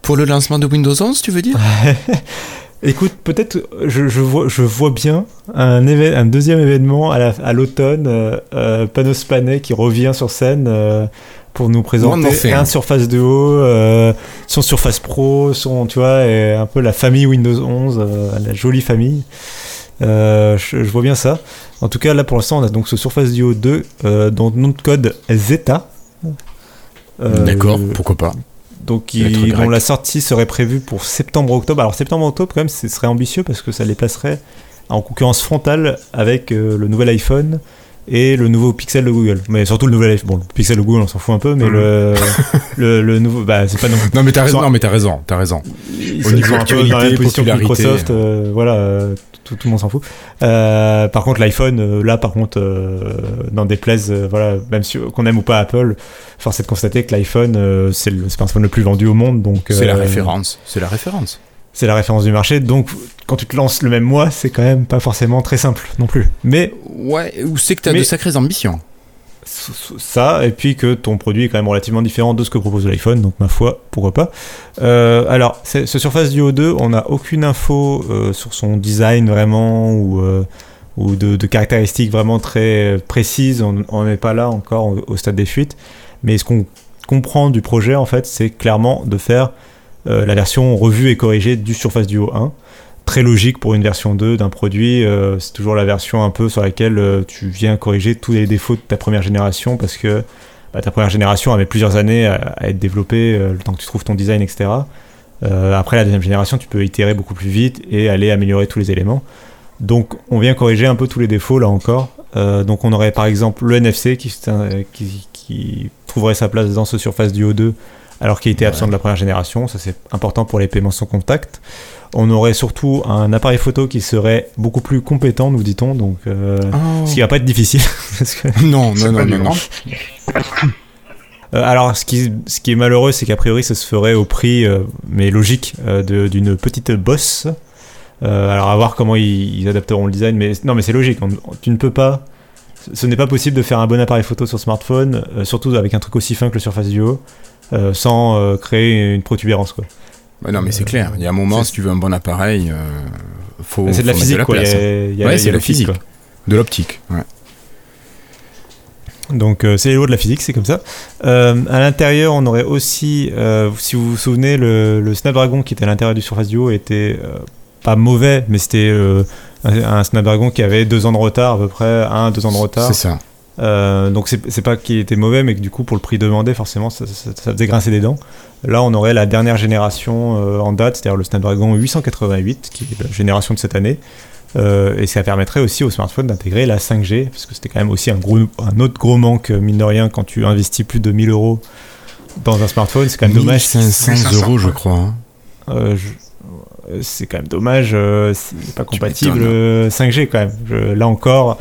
pour le lancement de Windows 11, tu veux dire? Écoute, peut-être je, je, vois, je vois bien un, deuxième événement à la- à l'automne, euh, euh, Panos Panay qui revient sur scène euh, pour nous présenter thing. un Surface Duo, euh, son Surface Pro, son, tu vois, et un peu la famille Windows 11, euh, la jolie famille. Euh, je, je vois bien ça. En tout cas, là pour l'instant, on a donc ce Surface Duo 2 euh, dont le nom de code est Zeta. Euh, D'accord, pourquoi pas. Donc dont la sortie serait prévue pour septembre-octobre. Alors septembre-octobre, quand même, ce serait ambitieux parce que ça les placerait en concurrence frontale avec euh, le nouvel iPhone et le nouveau Pixel de Google. Mais surtout le nouvel iPhone. Bon, le Pixel de Google, on s'en fout un peu, mais le, le, le nouveau, bah c'est pas non Non mais t'as raison, non mais t'as raison, t'as raison. ils Au niveau actualité, popularité. Microsoft, euh, voilà, euh, tout, tout le monde s'en fout. Euh, par contre, l'iPhone, euh, là, par contre, euh, n'en déplaise, euh, voilà, même si qu'on aime ou pas Apple, force est de constater que l'iPhone, c'est le smartphone le plus vendu au monde, donc C'est la référence, c'est la référence. C'est la référence du marché, donc quand tu te lances le même mois, c'est quand même pas forcément très simple non plus. Mais Ouais, ou c'est que t'as Mais- de sacrées ambitions. Ça, et puis que ton produit est quand même relativement différent de ce que propose l'iPhone, donc ma foi, pourquoi pas. Euh, alors, ce Surface Duo 2, on n'a aucune info euh, sur son design vraiment, ou, euh, ou de, caractéristiques vraiment très précises, on n'est pas là encore au, au stade des fuites, mais ce qu'on comprend du projet, en fait, c'est clairement de faire la version revue et corrigée du Surface Duo 1. Très logique pour une version 2 d'un produit, euh, c'est toujours la version un peu sur laquelle euh, tu viens corriger tous les défauts de ta première génération parce que bah, ta première génération avait plusieurs années à, être développée, euh, le temps que tu trouves ton design, etc. Après la deuxième génération, tu peux itérer beaucoup plus vite et aller améliorer tous les éléments. Donc on vient corriger un peu tous les défauts là encore. Donc on aurait par exemple le NFC qui, qui, trouverait sa place dans ce Surface Duo 2 alors qu'il était absent de la première génération. Ça c'est important pour les paiements sans contact. On aurait surtout un appareil photo qui serait beaucoup plus compétent, nous dit-on, donc euh, ce qui va pas être difficile. parce que Non, non, non, non, non. Euh, alors, ce qui, ce qui est malheureux, c'est qu'a priori, ça se ferait au prix, euh, mais logique, euh, de- d'une petite bosse. Euh, alors, à voir comment ils, ils adapteront le design, mais non, mais c'est logique. on- on- tu ne peux pas. ce- Ce n'est pas possible de faire un bon appareil photo sur smartphone, euh, surtout avec un truc aussi fin que le Surface Duo, euh, sans euh, créer une protubérance. Quoi. Bah non, mais c'est clair. Il y a un moment, si tu veux un bon appareil, euh, faut. c'est de la physique, la quoi. Il y a, c'est la physique. De l'optique. Ouais. Donc euh, c'est les lois de la physique, c'est comme ça. Euh, à l'intérieur, on aurait aussi, euh, si vous vous souvenez, le, le Snapdragon qui était à l'intérieur du Surface Duo était euh, pas mauvais, mais c'était euh, un, un Snapdragon qui avait deux ans de retard à peu près, un, deux ans de retard. C'est ça. Euh, donc c'est pas qu'il était mauvais, mais que du coup pour le prix demandé, forcément, ça, ça- ça faisait grincer des dents. Là, on aurait la dernière génération euh, en date, c'est-à-dire le Snapdragon 888, qui est la génération de cette année. Euh, et ça permettrait aussi au smartphone d'intégrer la 5G, parce que c'était quand même aussi un, gros, un autre gros manque, mine de rien, quand tu investis plus de 1000 euros dans un smartphone. C'est quand même dommage. 500 euros, je crois. hein. Euh, je- c'est quand même dommage, euh, c'est pas compatible m'étonnes. euh, 5G quand même. Je- là encore,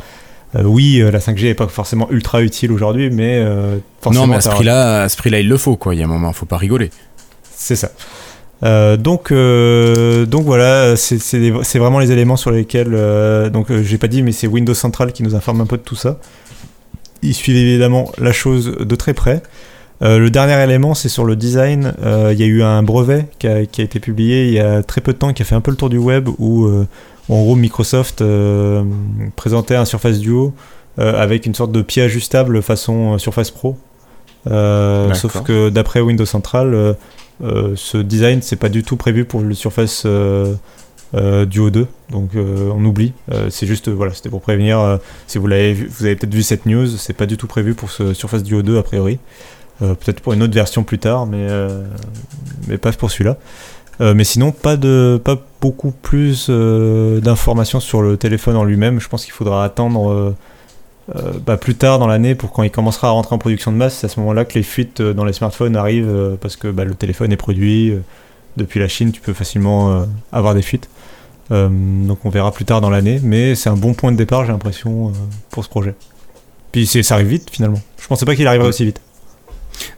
euh, oui, euh, la 5G est pas forcément ultra utile aujourd'hui, mais euh, forcément, Non, mais à ce prix-là, à ce prix-là, il le faut, quoi. Il y a un moment, faut pas rigoler. c'est ça. Euh, donc, euh, donc voilà, c'est vraiment les éléments sur lesquels. euh, donc, j'ai pas dit, mais c'est Windows Central qui nous informe un peu de tout ça. Ils suivent évidemment la chose de très près. Le dernier élément, c'est sur le design. Il y a eu un brevet qui a, qui a été publié il y a très peu de temps, qui a fait un peu le tour du web, où en gros Microsoft euh, présentait un Surface Duo euh, avec une sorte de pied ajustable façon euh, Surface Pro. Sauf que d'après Windows Central, ce design c'est pas du tout prévu pour le Surface Duo 2, donc on oublie. C'est juste voilà, c'était pour prévenir. si vous l'avez vu, vous avez peut-être vu cette news, c'est pas du tout prévu pour ce Surface Duo 2 a priori. Euh, peut-être pour une autre version plus tard, mais euh, mais pas pour celui-là. Euh, mais sinon, pas de pas beaucoup plus euh, d'informations sur le téléphone en lui-même. Je pense qu'il faudra attendre euh, bah, plus tard dans l'année pour quand il commencera à rentrer en production de masse. C'est à ce moment-là que les fuites dans les smartphones arrivent parce que bah, le téléphone est produit depuis la Chine. Tu peux facilement avoir des fuites. Donc on verra plus tard dans l'année, mais c'est un bon point de départ, j'ai l'impression, pour ce projet. Puis ça arrive vite finalement. Je pensais pas qu'il arriverait aussi vite.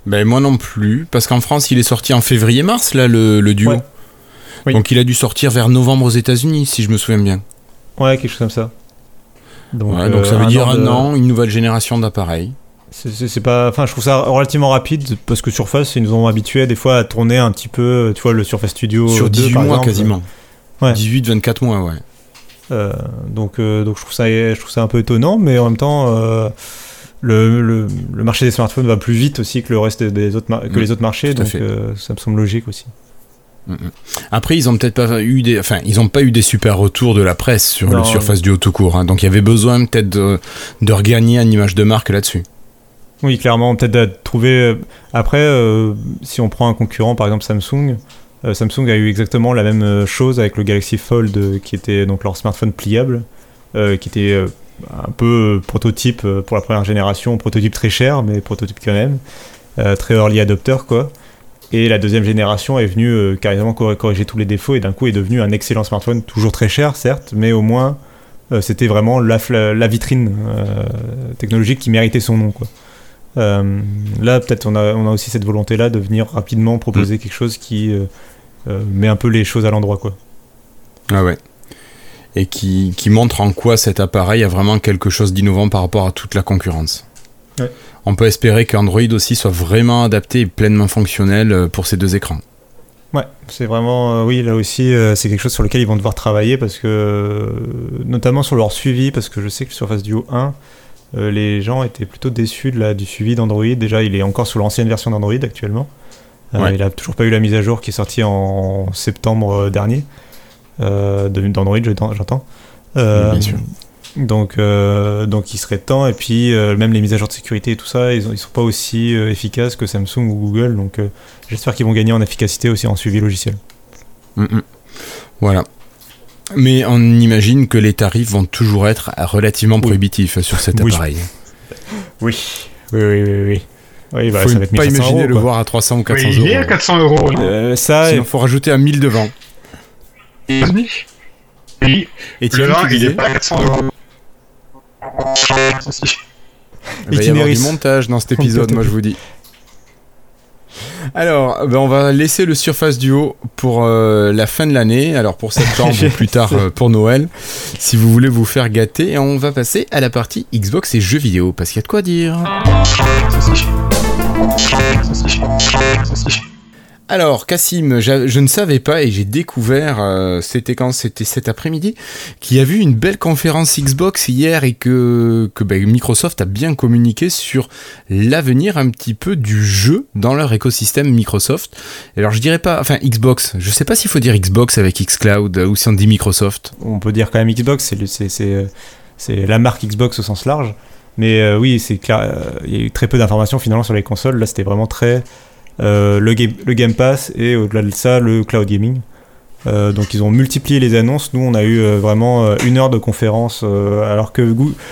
Ben moi non plus, parce qu'en France, il est sorti en février-mars, là, le, le duo. Ouais. Oui. Donc il a dû sortir vers novembre aux États-Unis, si je me souviens bien. Ouais, quelque chose comme ça. Donc, Ouais, donc euh, ça veut dire an de- un an, une nouvelle génération d'appareils. C'est- pas, enfin, je trouve ça relativement rapide parce que Surface, ils nous ont habitués des fois à tourner un petit peu, tu vois, le Surface Studio Sur 2, 18 par mois exemple. quasiment. Ouais. 18-24 mois, ouais. Euh, donc, euh, donc je trouve ça, je trouve ça un peu étonnant, mais en même temps, euh, le, le, le marché des smartphones va plus vite aussi que le reste des autres, que Mm, les autres marchés, à donc euh, ça me semble logique aussi. Mm, mm. Après, ils ont peut-être pas eu des, enfin, ils ont pas eu des super retours de la presse sur Non. le Surface Duo tout court. hein. donc, il y avait besoin peut-être de, de regagner une image de marque là-dessus. Oui, clairement, peut-être de trouver. euh, Après, euh, si on prend un concurrent, par exemple Samsung, euh, Samsung a eu exactement la même chose avec le Galaxy Fold, qui était donc leur smartphone pliable, euh, qui était un peu prototype euh, pour la première génération, prototype très cher, mais prototype quand même, euh, très early adopter quoi. Et la deuxième génération est venue euh, carrément corri- corriger tous les défauts et d'un coup est devenu un excellent smartphone, toujours très cher certes, mais au moins euh, c'était vraiment la, vitrine technologique qui méritait son nom quoi. Là, peut-être on a, on a aussi cette volonté-là de venir rapidement proposer quelque chose qui met un peu les choses à l'endroit, quoi. Ah ouais. Et qui, qui montre en quoi cet appareil a vraiment quelque chose d'innovant par rapport à toute la concurrence. Ouais. On peut espérer qu'Android aussi soit vraiment adapté et pleinement fonctionnel euh, pour ces deux écrans. Ouais, c'est vraiment, euh, oui, là aussi, euh, c'est quelque chose sur lequel ils vont devoir travailler parce que, euh, notamment sur leur suivi, parce que je sais que sur Surface Duo 1, euh, les gens étaient plutôt déçus de la, du suivi d'Android. Déjà, il est encore sous l'ancienne version d'Android actuellement. Ouais. Il a toujours pas eu la mise à jour qui est sortie en septembre dernier euh, de- d'Android, je- j'entends. Euh, Bien sûr. Donc, euh, donc il serait temps. Et puis, euh, même les mises à jour de sécurité et tout ça, ils, ils sont pas aussi euh, efficaces que Samsung ou Google. Donc, euh, j'espère qu'ils vont gagner en efficacité aussi en suivi logiciel. Mm, mm. Voilà. Mais on imagine que les tarifs vont toujours être relativement Oui. prohibitifs sur cet Oui. appareil. Oui, oui, oui, oui. oui. Oui, bah, Faut ça va être pas 1500 imaginer euros, le quoi. voir à 300 ou 400 Oui, euros. il est à 400 euros. Euh, ça, Sinon, faut rajouter un 1000 devant. Et Et le 1, tu il est pas à 400 euros. Il va y avoir du montage dans cet épisode, moi je vous dis. Alors, ben, on va laisser le Surface Duo pour euh, la fin de l'année, alors pour septembre ou plus tard euh, pour Noël, si vous voulez vous faire gâter. Et on va passer à la partie Xbox et jeux vidéo, parce qu'il y a de quoi dire. Alors, Cassim, je ne savais pas et j'ai découvert, euh, c'était quand? C'était cet après-midi, qu'il y a eu une belle conférence Xbox hier et que, ben, Microsoft a bien communiqué sur l'avenir un petit peu du jeu dans leur écosystème Microsoft. Alors, je dirais pas, enfin, Xbox, je sais pas s'il faut dire Xbox avec Xcloud euh, ou si on dit Microsoft. on peut dire quand même Xbox, c'est euh, la marque Xbox au sens large. Mais oui, c'est il y a eu très peu d'informations finalement sur les consoles. Là, c'était vraiment très euh, le, game, Pass et au-delà de ça, le cloud gaming. Euh, donc ils ont multiplié les annonces. Nous, on a eu euh, vraiment une heure de conférence, alors que,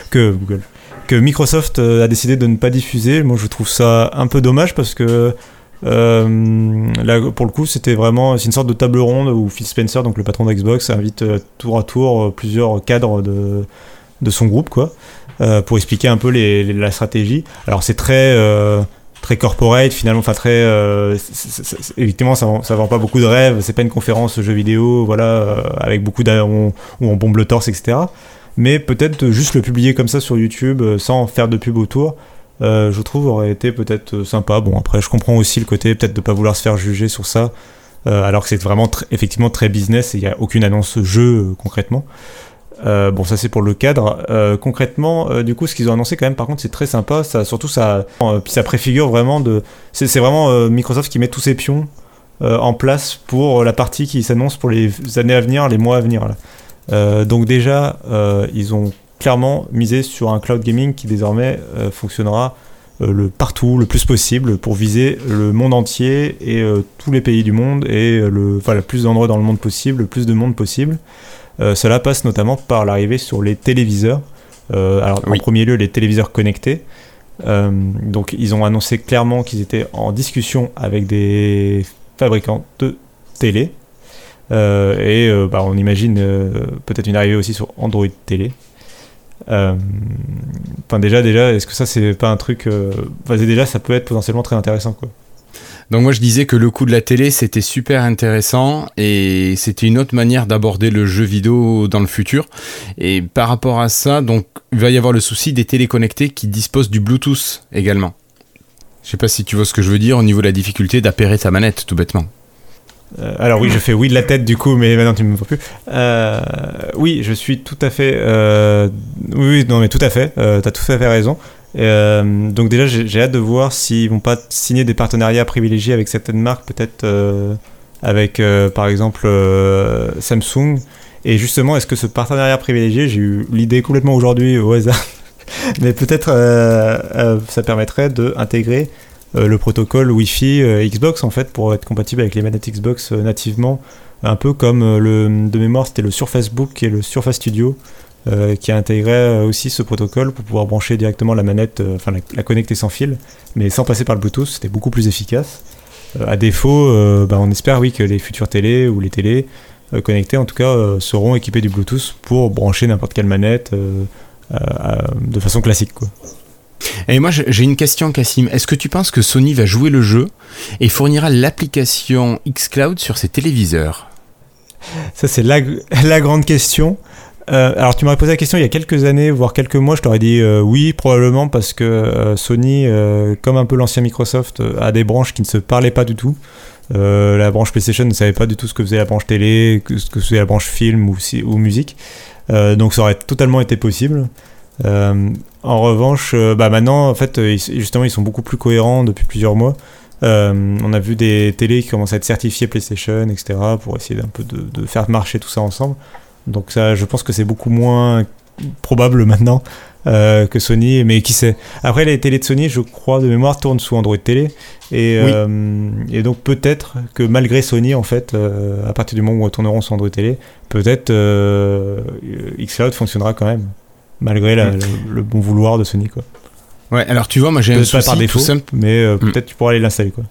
que Google, que Microsoft a décidé de ne pas diffuser. Moi, je trouve ça un peu dommage parce que là, pour le coup, c'était vraiment une sorte de table ronde où Phil Spencer, donc le patron d'Xbox, invite tour à tour plusieurs cadres de, de son groupe, quoi, pour expliquer un peu la stratégie. Alors c'est très très corporate finalement, enfin très euh, ça vend, vend pas beaucoup de rêves. C'est pas une conférence jeux vidéo, voilà, euh, avec beaucoup où on, où on bombe le torse, etc. Mais peut-être juste le publier comme ça sur YouTube euh, sans faire de pub autour. euh, je trouve aurait été peut-être euh, sympa. Bon après je comprends aussi le côté peut-être de pas vouloir se faire juger sur ça, alors que c'est vraiment effectivement très business et il n'y a aucune annonce jeu concrètement. Euh, bon, ça c'est pour le cadre. Euh, concrètement, euh, du coup, ce qu'ils ont annoncé quand même, par contre, c'est très sympa. Ça, surtout, ça, puis ça préfigure vraiment de. C'est vraiment Microsoft qui met tous ses pions en place pour la partie qui s'annonce pour les années à venir, les mois à venir. donc déjà, ils ont clairement misé sur un cloud gaming qui désormais fonctionnera le partout, le plus possible, pour viser le monde entier et tous les pays du monde et le, enfin, le plus d'endroits dans le monde possible, le plus de monde possible. Euh, cela passe notamment par l'arrivée sur les téléviseurs. Euh, alors, Oui. en premier lieu, les téléviseurs connectés. Euh, donc, ils ont annoncé clairement qu'ils étaient en discussion avec des fabricants de télé. Euh, et euh, bah, on imagine euh, peut-être une arrivée aussi sur Android télé. Enfin, déjà, déjà, est-ce que ça, c'est pas un truc. Enfin, déjà, ça peut être potentiellement très intéressant, quoi. Donc moi je disais que le coup de la télé c'était super intéressant et c'était une autre manière d'aborder le jeu vidéo dans le futur. Et par rapport à ça, donc il va y avoir le souci des téléconnectés qui disposent du Bluetooth également. Je sais pas si tu vois ce que je veux dire au niveau de la difficulté d'appairer ta manette tout bêtement. Euh, alors oui, je fais oui de la tête du coup, mais maintenant tu me vois plus. Euh, oui, je suis tout à fait. euh, oui, non, mais tout à fait. Euh, T'as tout à fait raison. Euh, donc déjà, j'ai hâte de voir s'ils vont pas signer des partenariats privilégiés avec certaines marques, peut-être euh, avec par exemple Samsung. Et justement, est-ce que ce partenariat privilégié, j'ai eu l'idée complètement aujourd'hui au hasard, mais peut-être ça permettrait d'intégrer le protocole Wi-Fi Xbox en fait pour être compatible avec les manettes Xbox nativement, un peu comme le de mémoire c'était le Surface Book et le Surface Studio euh, qui intégrait euh, aussi ce protocole pour pouvoir brancher directement la manette, euh, enfin la, connecter sans fil, mais sans passer par le Bluetooth, c'était beaucoup plus efficace. à défaut, bah, on espère oui que les futures télés ou les télés connectées en tout cas seront équipées du Bluetooth pour brancher n'importe quelle manette de façon classique. Quoi. Et moi j'ai une question Cassim, est-ce que tu penses que Sony va jouer le jeu et fournira l'application xCloud sur ses téléviseurs? Ça c'est la, la, grande question. Euh, alors tu m'aurais posé la question il y a quelques années, voire quelques mois, je t'aurais dit euh, oui, probablement parce que euh, Sony, comme un peu l'ancien Microsoft, a des branches qui ne se parlaient pas du tout. la branche PlayStation ne savait pas du tout ce que faisait la branche télé, ce que faisait la branche film ou, musique. donc ça aurait totalement été possible. en revanche, bah maintenant, en fait, justement, ils sont beaucoup plus cohérents depuis plusieurs mois. on a vu des télés qui commencent à être certifiées PlayStation, etc., pour essayer d'un peu de, faire marcher tout ça ensemble. Donc ça, je pense que c'est beaucoup moins probable maintenant euh, que Sony, mais qui sait. Après, les télés de Sony, je crois de mémoire, tournent sous Android Télé. Et, euh, et donc peut-être que malgré Sony, en fait, euh, à partir du moment où elles tourneront sous Android Télé, peut-être xCloud fonctionnera quand même, malgré le, bon vouloir de Sony. Quoi. Ouais, alors tu vois, moi j'ai un souci pas par défaut, simple. mais mm. peut-être tu pourras aller l'installer. quoi.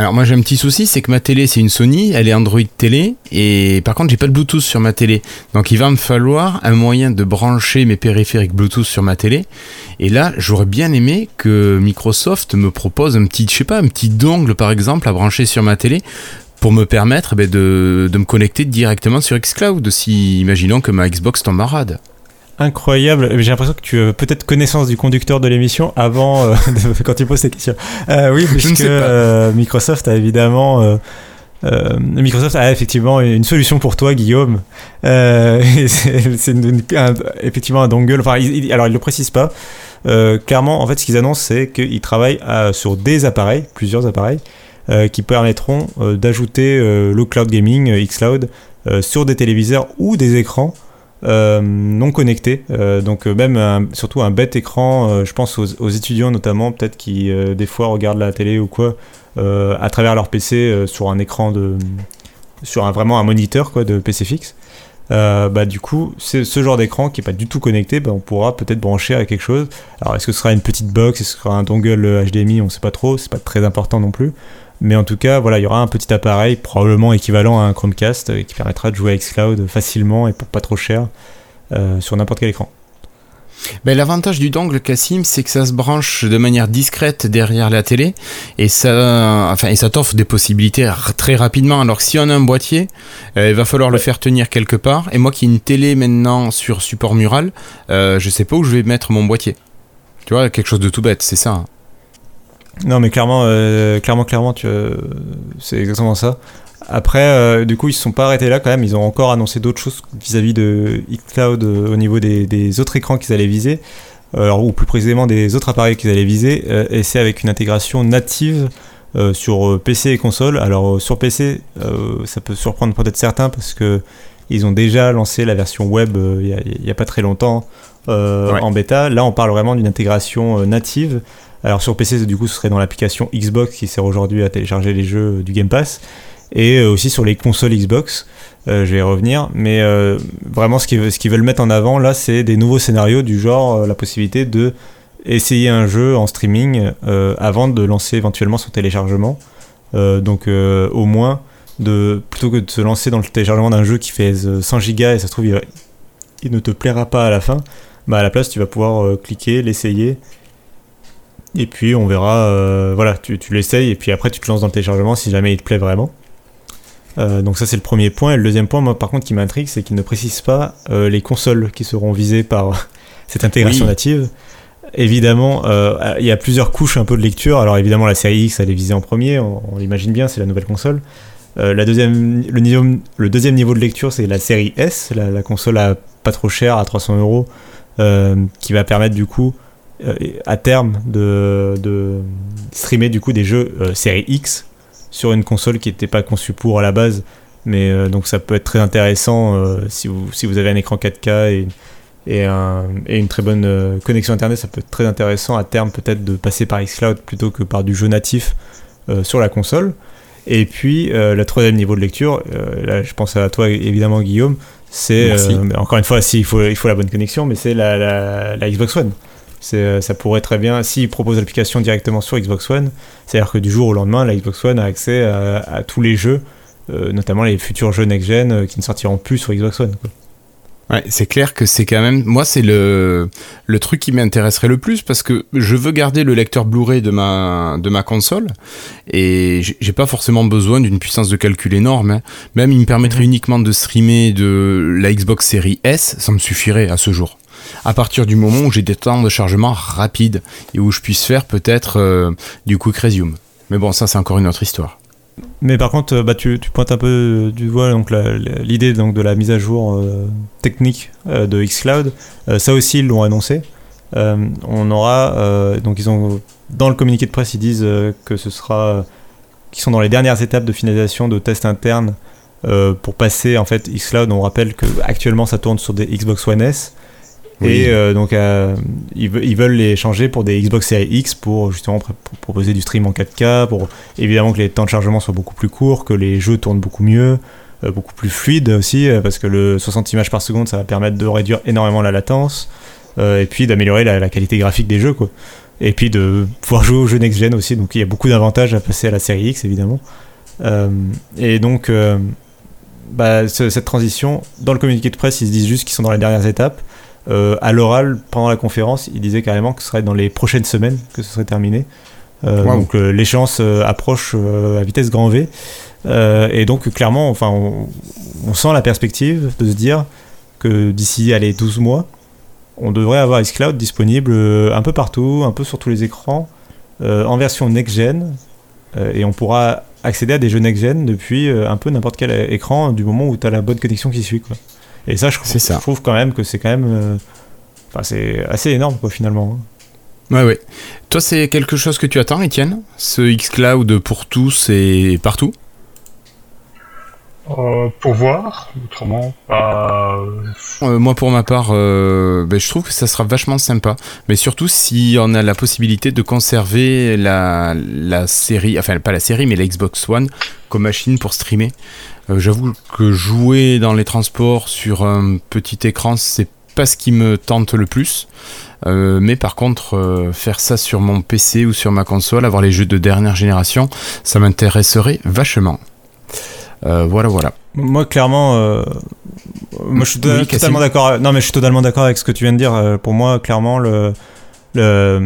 Alors moi j'ai un petit souci, c'est que ma télé c'est une Sony, elle est Android télé, et par contre j'ai pas de Bluetooth sur ma télé. Donc il va me falloir un moyen de brancher mes périphériques Bluetooth sur ma télé. Et là j'aurais bien aimé que Microsoft me propose un petit, je sais pas, un petit dongle par exemple à brancher sur ma télé pour me permettre eh ben, de, de, me connecter directement sur Xcloud si imaginons que ma Xbox tombe rade incroyable. J'ai l'impression que tu as peut-être connaissance du conducteur de l'émission avant, euh, quand tu poses ces questions. Euh, oui, puisque euh, Microsoft a évidemment. Microsoft a effectivement une solution pour toi, Guillaume. c'est effectivement un dongle. Enfin, alors, ils ne le précisent pas. clairement, en fait, ce qu'ils annoncent, c'est qu'ils travaillent sur des appareils, plusieurs appareils, qui permettront d'ajouter le cloud gaming, xCloud, sur des téléviseurs ou des écrans non connectés. Euh, donc euh, même surtout un bête écran, je pense aux, étudiants notamment, peut-être qui des fois regardent la télé ou quoi, à travers leur PC sur un écran de... sur un, vraiment un moniteur quoi, de PC fixe. bah, du coup, c'est ce genre d'écran qui est pas du tout connecté, bah, on pourra peut-être brancher à quelque chose. Alors, est-ce que ce sera une petite box, est-ce que ce sera un dongle HDMI, on sait pas trop, c'est pas très important non plus. Mais en tout cas, voilà, il y aura un petit appareil, probablement équivalent à un Chromecast, euh, qui permettra de jouer à xCloud facilement et pour pas trop cher euh, sur n'importe quel écran. Ben, L'avantage du dongle Cassim, c'est que ça se branche de manière discrète derrière la télé et ça, enfin, et ça t'offre des possibilités très rapidement. Alors que si on a un boîtier, euh, il va falloir le faire tenir quelque part. Et moi qui ai une télé maintenant sur support mural, je sais pas où je vais mettre mon boîtier. Tu vois, quelque chose de tout bête, c'est ça. Non, mais clairement, euh, clairement, clairement, tu, c'est exactement ça. Après, euh, du coup, ils se sont pas arrêtés là quand même. Ils ont encore annoncé d'autres choses vis-à-vis de xCloud euh, au niveau des, autres écrans qu'ils allaient viser, alors, ou plus précisément des autres appareils qu'ils allaient viser. et c'est avec une intégration native sur PC et console. Alors, sur PC, ça peut surprendre peut-être certains parce que ils ont déjà lancé la version web il n'y a, pas très longtemps en bêta. Là, on parle vraiment d'une intégration native alors sur PC, du coup, ce serait dans l'application Xbox qui sert aujourd'hui à télécharger les jeux du Game Pass. Et euh, aussi sur les consoles Xbox, euh, je vais y revenir. Mais euh, vraiment, ce qu'ils, veulent mettre en avant, là, c'est des nouveaux scénarios du genre la possibilité de essayer un jeu en streaming avant de lancer éventuellement son téléchargement. donc au moins, de, plutôt que de se lancer dans le téléchargement d'un jeu qui fait 100 gigas et ça se trouve il, il, ne te plaira pas à la fin, bah à la place tu vas pouvoir cliquer, l'essayer et puis on verra, euh, voilà, tu, tu l'essayes et puis après tu te lances dans le téléchargement si jamais il te plaît vraiment. Euh, donc ça c'est le premier point. Et le deuxième point, moi par contre qui m'intrigue, c'est qu'il ne précise pas euh, les consoles qui seront visées par cette intégration native. Évidemment, il y a plusieurs couches un peu de lecture. Alors évidemment la série X elle est visée en premier, on, l'imagine bien, c'est la nouvelle console. la deuxième, le, niveau, le deuxième niveau de lecture c'est la série S, la, la, console à pas trop cher, à 300 euros, qui va permettre du coup à terme de, de, streamer du coup des jeux euh, série X sur une console qui n'était pas conçue pour à la base. Mais euh, donc ça peut être très intéressant euh, si, vous, si vous avez un écran 4K et, et, un- et une très bonne euh, connexion internet, ça peut être très intéressant à terme peut-être de passer par xCloud plutôt que par du jeu natif euh, sur la console. Et puis euh, le troisième niveau de lecture, euh, là je pense à toi évidemment Guillaume, c'est euh, encore une fois si il faut, il faut la bonne connexion, mais c'est la, la, la Xbox One. Euh, ça pourrait très bien, s'ils proposent l'application directement sur Xbox One, c'est-à-dire que du jour au lendemain, la Xbox One a accès à, à tous les jeux, euh, notamment les futurs jeux next-gen euh, qui ne sortiront plus sur Xbox One. quoi. Ouais, c'est clair que c'est quand même. Moi, c'est le le truc qui m'intéresserait le plus parce que je veux garder le lecteur Blu-ray de ma de ma console et j'ai j'ai pas forcément besoin d'une puissance de calcul énorme. hein. Même, il me permettrait uniquement de streamer de la Xbox Series S, ça me suffirait à ce jour. À partir du moment où j'ai des temps de chargement rapides et où je puisse faire peut-être euh, du quick resume. Mais bon, ça c'est encore une autre histoire. Mais par contre, euh, bah, tu, pointes un peu du doigt donc, l'idée donc, de la mise à jour euh, technique de xCloud. Ça aussi, ils l'ont annoncé. On aura, donc ils ont, dans le communiqué de presse, ils disent que ce sera, sont dans les dernières étapes de finalisation de tests internes pour passer en fait xCloud. On rappelle que actuellement ça tourne sur des Xbox One S. Et euh, donc, euh, ils, ve- ils veulent les changer pour des Xbox Series X pour justement proposer du stream en 4K, pour évidemment que les temps de chargement soient beaucoup plus courts, que les jeux tournent beaucoup mieux, euh, beaucoup plus fluides aussi, parce que le 60 images par seconde, ça va permettre de réduire énormément la latence, et puis d'améliorer la, qualité graphique des jeux, quoi. Et puis de pouvoir jouer aux jeux next-gen aussi, donc il y a beaucoup d'avantages à passer à la série X, évidemment. Et donc, bah, ce- cette transition, dans le communiqué de presse, ils se disent juste qu'ils sont dans les dernières étapes. Euh, à l'oral, pendant la conférence, ils disaient carrément que ce serait dans les prochaines semaines que ce serait terminé. Euh, Wow. Donc euh, l'échéance euh, approche à vitesse grand V. Et donc clairement, enfin, on, on sent la perspective de se dire que d'ici allez 12 mois, on devrait avoir xCloud disponible un peu partout, un peu sur tous les écrans, en version next-gen, et on pourra accéder à des jeux next-gen depuis un peu n'importe quel écran du moment où tu as la bonne connexion qui suit. Quoi. Et ça, je, trouve- C'est ça. je trouve quand même que c'est quand même... euh, Enfin, c'est assez énorme, quoi, finalement. hein. Ouais, ouais. Toi, c'est quelque chose que tu attends, Étienne? Ce xCloud pour tous et partout? Euh, pour voir, autrement, pas. Euh, moi, pour ma part, euh, ben, je trouve que ça sera vachement sympa. Mais surtout si on a la possibilité de conserver la, série, enfin pas la série, mais la Xbox One comme machine pour streamer. Euh, J'avoue que jouer dans les transports sur un petit écran, c'est pas ce qui me tente le plus. Euh, mais par contre, euh, faire ça sur mon PC ou sur ma console, avoir les jeux de dernière génération, ça m'intéresserait vachement. Euh, voilà, voilà. Moi, clairement, euh, moi, je suis Oui, totalement d'accord. Non, mais je suis totalement d'accord avec ce que tu viens de dire. Euh, Pour moi, clairement, le, le,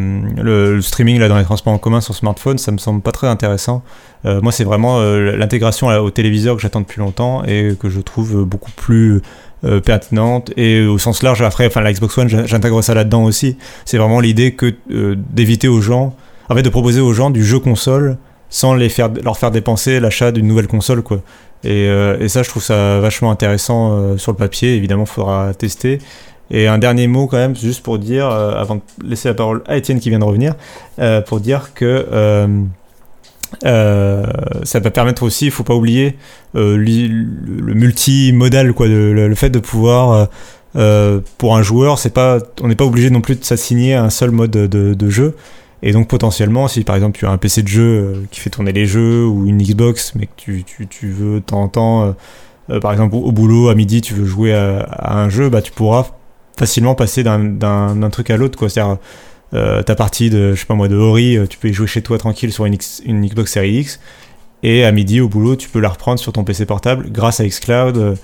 le- le streaming là dans les transports en commun sur smartphone, ça me semble pas très intéressant. Euh, moi, c'est vraiment euh, l'intégration au téléviseur que j'attends depuis longtemps et que je trouve beaucoup plus euh, pertinente et au sens large. Après, enfin, la Xbox One, j'in- j'intègre ça là-dedans aussi. C'est vraiment l'idée que euh, d'éviter aux gens, en fait, de proposer aux gens du jeu console sans les faire, leur faire dépenser l'achat d'une nouvelle console, quoi. Et, euh, et ça, je trouve ça vachement intéressant euh, sur le papier. Évidemment, il faudra tester. Et un dernier mot quand même, juste pour dire, euh, avant de laisser la parole à Étienne qui vient de revenir, pour dire que ça va permettre aussi, il faut pas oublier, li- le, multimodal, quoi, le, fait de pouvoir, pour un joueur, c'est pas, on n'est pas obligé non plus de s'assigner à un seul mode de, de- de jeu. Et donc potentiellement, si par exemple tu as un PC de jeu euh, qui fait tourner les jeux ou une Xbox, mais que tu, tu, tu veux de temps en temps, euh, euh, par exemple au, boulot à midi, tu veux jouer à, à un jeu, bah tu pourras facilement passer d'un- truc à l'autre. C'est-à-dire euh, ta partie de, je sais pas moi, de Ori, tu peux y jouer chez toi tranquille sur une, X- une Xbox Series X. Et à midi au boulot, tu peux la reprendre sur ton PC portable grâce à xCloud, euh,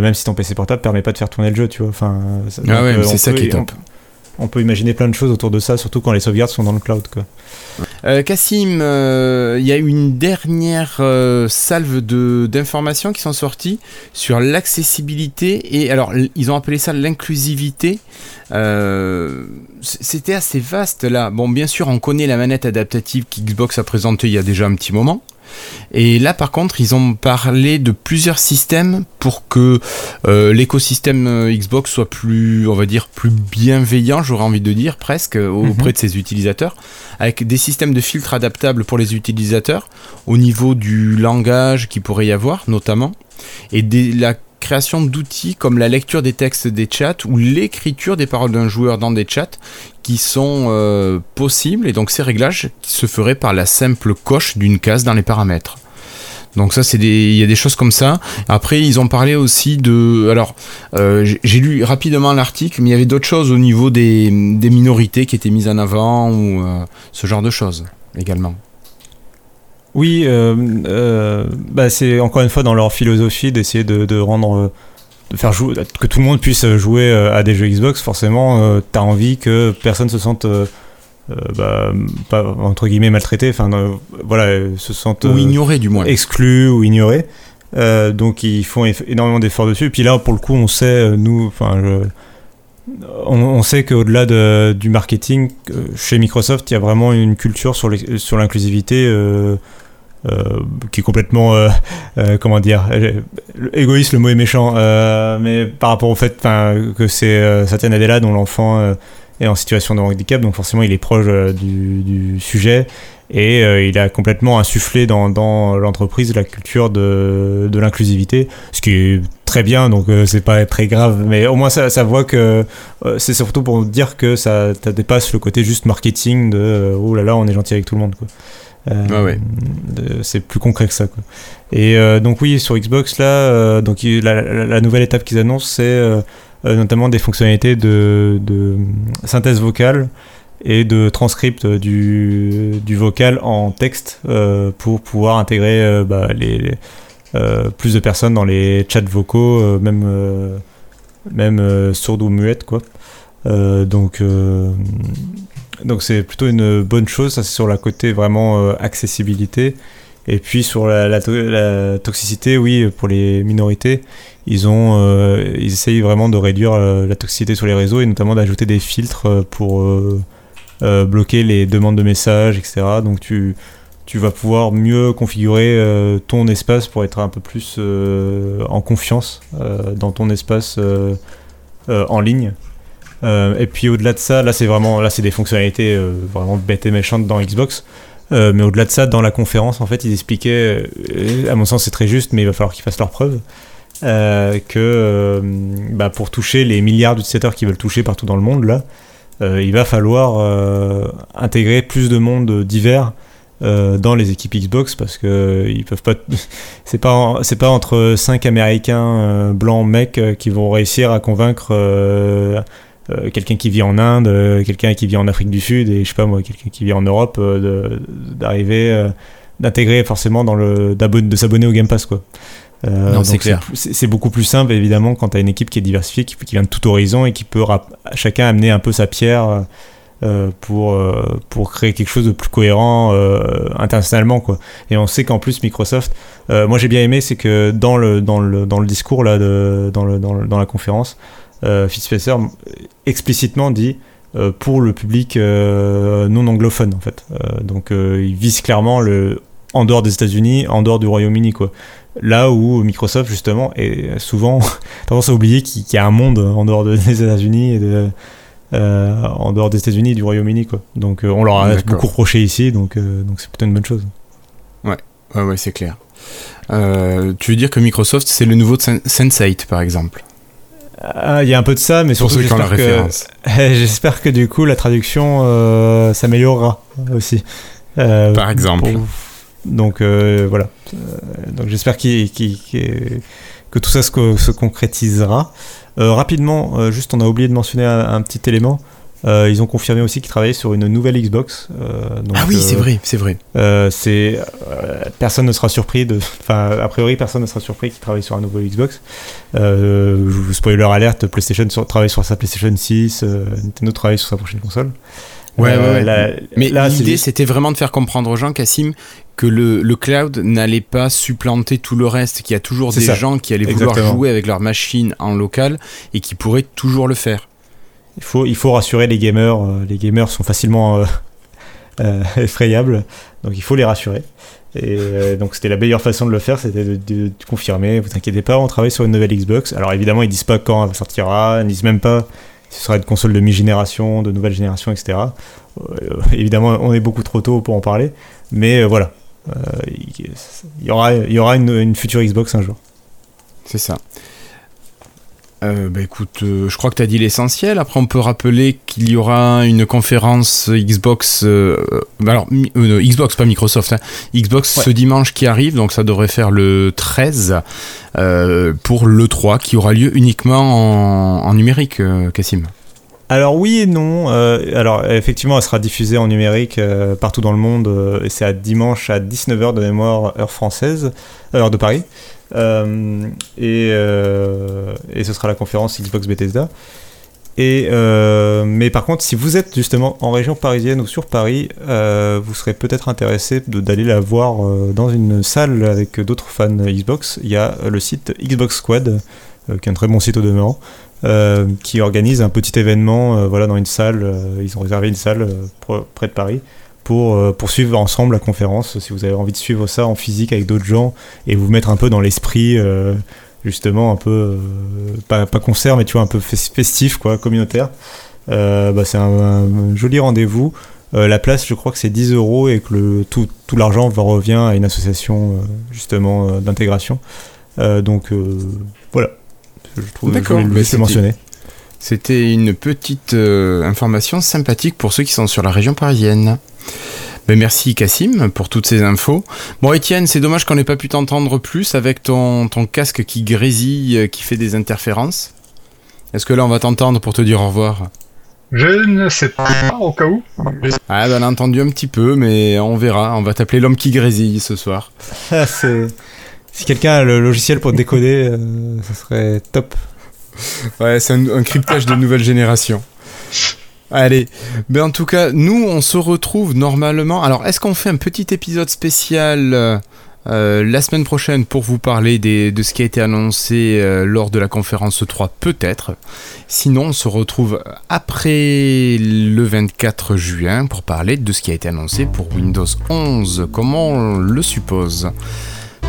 même si ton PC portable permet pas de faire tourner le jeu, tu vois. Enfin, ça- Ah ouais, c'est ça qui est top. On, on peut imaginer plein de choses autour de ça, surtout quand les sauvegardes sont dans le cloud, quoi. Euh, Cassim, euh, il y a une dernière euh, salve d'informations qui sont sorties sur l'accessibilité et alors ils ont appelé ça l'inclusivité. Euh, C'était assez vaste là. Bon, bien sûr, on connaît la manette adaptative qu'Xbox a présentée il y a déjà un petit moment. Et là, par contre, ils ont parlé de plusieurs systèmes pour que euh, l'écosystème euh, Xbox soit plus, on va dire, plus bienveillant, j'aurais envie de dire presque, auprès Mhm. de ses utilisateurs, avec des systèmes de filtres adaptables pour les utilisateurs, au niveau du langage qui pourrait y avoir, notamment, et des- la d'outils comme la lecture des textes des chats ou l'écriture des paroles d'un joueur dans des chats qui sont euh, possibles et donc ces réglages qui se feraient par la simple coche d'une case dans les paramètres. Donc ça, c'est des, il y a des choses comme ça. Après, ils ont parlé aussi de, alors, euh, j'ai- lu rapidement l'article, mais il y avait d'autres choses au niveau des, des minorités qui étaient mises en avant ou euh, ce genre de choses également. Oui, euh, euh, bah c'est encore une fois dans leur philosophie d'essayer de, de rendre, euh, de faire jouer, que tout le monde puisse jouer à des jeux Xbox. Forcément, euh, t'as envie que personne se sente, bah, pas entre guillemets maltraité, enfin voilà, se sente ou ignorées du moins. exclus ou ignorés. Euh, donc ils font énormément d'efforts dessus. Et puis là, pour le coup, on sait, nous, enfin, on, sait qu'au-delà de- du marketing, euh, chez Microsoft, il y a vraiment une culture sur l'inclusivité euh, euh, qui est complètement, comment égoïste, le mot est méchant, mais par rapport au fait que c'est Satya Nadella dont l'enfant est en situation de handicap, donc forcément il est proche du sujet et euh, il a complètement insufflé dans, dans l'entreprise la culture de, de l'inclusivité, ce qui est très bien, donc euh, c'est pas très grave, mais au moins ça, ça voit que euh, c'est surtout pour dire que ça, ça dépasse le côté juste marketing de euh, oh là là on est gentil avec tout le monde quoi. Ouais, ouais. de- c'est plus concret que ça quoi. Et donc oui sur Xbox là, donc la, la- la nouvelle étape qu'ils annoncent c'est notamment des fonctionnalités de, de synthèse vocale et de transcript du, vocal en texte euh, pour pouvoir intégrer euh, bah, euh, plus de personnes dans les chats vocaux, même, même ou muettes. Quoi. Donc donc c'est plutôt une bonne chose, ça c'est sur la côté vraiment accessibilité. Et puis sur la, la to- la toxicité, oui, pour les minorités, ils ont, ils essayent vraiment de réduire la toxicité sur les réseaux et notamment d'ajouter des filtres pour euh, bloquer les demandes de messages, etc. Donc tu, vas pouvoir mieux configurer euh, ton espace pour être un peu plus euh, en confiance dans ton espace en ligne. Et puis au-delà de ça, là c'est des fonctionnalités vraiment bêtes et méchantes dans Xbox. Mais au-delà de ça, dans la conférence, en fait, ils expliquaient, à mon sens c'est très juste, mais il va falloir qu'ils fassent leurs preuves, que bah, pour toucher les milliards d'utilisateurs qui veulent toucher partout dans le monde, là, il va falloir euh, intégrer plus de monde divers euh, dans les équipes Xbox parce que euh, ils peuvent pas c'est pas c'est pas entre cinq américains euh, blancs mecs euh, qui vont réussir à convaincre euh, euh, quelqu'un qui vit en Inde euh, quelqu'un qui vit en Afrique du Sud et je sais pas moi quelqu'un qui vit en Europe euh, d'arriver euh, d'intégrer forcément dans le de s'abonner au Game Pass quoi Euh, c'est beaucoup plus simple évidemment quand tu as une équipe qui est diversifiée qui, qui vient de tout horizon et qui peut chacun amener un peu sa pierre euh, euh, pour, euh, pour créer quelque chose de plus cohérent internationalement quoi. Et on sait qu'en plus Microsoft, moi j'ai bien aimé, c'est que dans le, dans le, dans le discours là, de, dans, le, dans, le- dans la conférence, euh, Spencer explicitement dit pour le public non anglophone en fait. Donc il vise clairement le en dehors des États-Unis, en dehors du Royaume-Uni quoi. Là où Microsoft justement est souvent tendance à oublier qu'il y a un monde en dehors de- des États-Unis et de euh, en dehors des États-Unis et du Royaume-Uni quoi. Donc euh, on leur a beaucoup reproché ici, donc euh, donc c'est plutôt une bonne chose. Ouais, ouais, c'est clair. Euh, tu veux dire que Microsoft, c'est le nouveau Sen- Sense8, par exemple? Ah, il y a un peu de ça, mais surtout ceux qui ont la j'espère que référence. j'espère que du coup la traduction s'améliorera aussi. Par exemple. pour- Donc voilà. Euh, donc j'espère que tout ça se, co- se concrétisera. Euh, rapidement, euh, juste on a oublié de mentionner un, un petit élément. Euh, ils ont confirmé aussi qu'ils travaillaient sur une nouvelle Xbox. Euh, donc, Ah oui, euh, c'est vrai, c'est vrai. c'est personne ne sera surpris de enfin a priori personne ne sera surpris qu'ils travaillent sur un nouveau Xbox spoiler alerte PlayStation sur, travaille sur sa PlayStation 6 euh, Nintendo travaille sur sa prochaine console Ouais, Euh, ouais, ouais. là- Mais l'idée, c'était vraiment de faire comprendre aux gens, Cassim, que le, le cloud n'allait pas supplanter tout le reste, qu'il y a toujours des ça. gens qui allaient vouloir Exactement. jouer avec leur machine en local et qui pourraient toujours le faire. il faut il faut rassurer les gamers euh, les gamers sont facilement euh, euh, effrayables donc il faut les rassurer Et donc c'était la meilleure façon de le faire, c'était de, de- de confirmer, vous inquiétez pas, on travaille sur une nouvelle Xbox. Alors évidemment, ils disent pas quand elle sortira, ils disent même pas ce sera une console de mi-génération, de nouvelle génération, etc. Euh, évidemment, on est beaucoup trop tôt pour en parler, mais euh, voilà. Euh, il il y aura, y aura une future Xbox un jour. C'est ça. Euh, bah écoute, euh, je crois que tu as dit l'essentiel. Après, on peut rappeler qu'il y aura une conférence Xbox. euh, euh, alors, euh, Xbox, pas Microsoft. hein. Xbox Ouais. ce dimanche qui arrive, donc ça devrait faire le 13 euh, pour l'E3 qui aura lieu uniquement en, en numérique, euh, Cassim. Alors oui et non. Euh, alors effectivement, elle sera diffusée en numérique euh, partout dans le monde euh, et c'est à dimanche à 19h de mémoire heure française, heure de Paris. Et, et ce sera la conférence Xbox Bethesda. Et mais par contre, si vous êtes justement en région parisienne ou sur Paris, vous serez peut-être intéressé d'aller la voir dans une salle avec d'autres fans Xbox. Il y a le site Xbox Squad, qui est un très bon site au demeurant, euh, qui organise un petit événement euh, voilà, dans une salle. euh, ils ont réservé une salle euh, pro- près de Paris pour, euh, pour suivre ensemble la conférence. Si vous avez envie de suivre ça en physique avec d'autres gens et vous mettre un peu dans l'esprit, justement, un peu, pas, pas concert, mais tu vois, un peu fes- festif, quoi, communautaire, bah, c'est un, un joli rendez-vous. La place, je crois que c'est 10 euros et que le, tout, tout l'argent revient à une association justement d'intégration. Donc euh, voilà, je trouve je D'accord, bah, laisser c'était- mentionner. C'était une petite euh, information sympathique pour ceux qui sont sur la région parisienne. Ben merci Cassim pour toutes ces infos. Bon Étienne, c'est dommage qu'on n'ait pas pu t'entendre plus avec ton, ton casque qui grésille, euh, qui fait des interférences. Est-ce que là on va t'entendre pour te dire au revoir? Je ne sais pas, au cas où. Ah ben on a entendu un petit peu, mais on verra. On va t'appeler l'homme qui grésille ce soir. C'est- Si quelqu'un a le logiciel pour décoder, euh, ça serait top. Ouais, c'est un, cryptage de nouvelle génération. Allez, ben en tout cas, nous on se retrouve normalement. Alors, est-ce qu'on fait un petit épisode spécial euh, euh, la semaine prochaine pour vous parler de ce qui a été annoncé lors de la conférence 3 Peut-être? Sinon, on se retrouve après le 24 juin pour parler de ce qui a été annoncé pour Windows 11, comme on le suppose?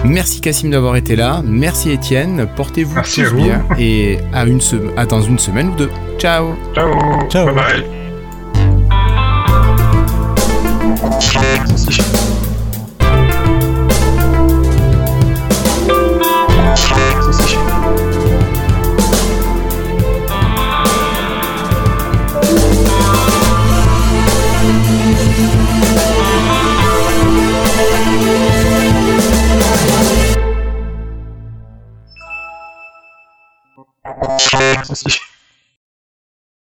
Merci Cassim d'avoir été là. Merci Étienne. Portez-vous Merci tous vous. bien et à, une à dans une semaine ou deux. Ciao. Ciao. Ciao. Bye bye. Suspicion.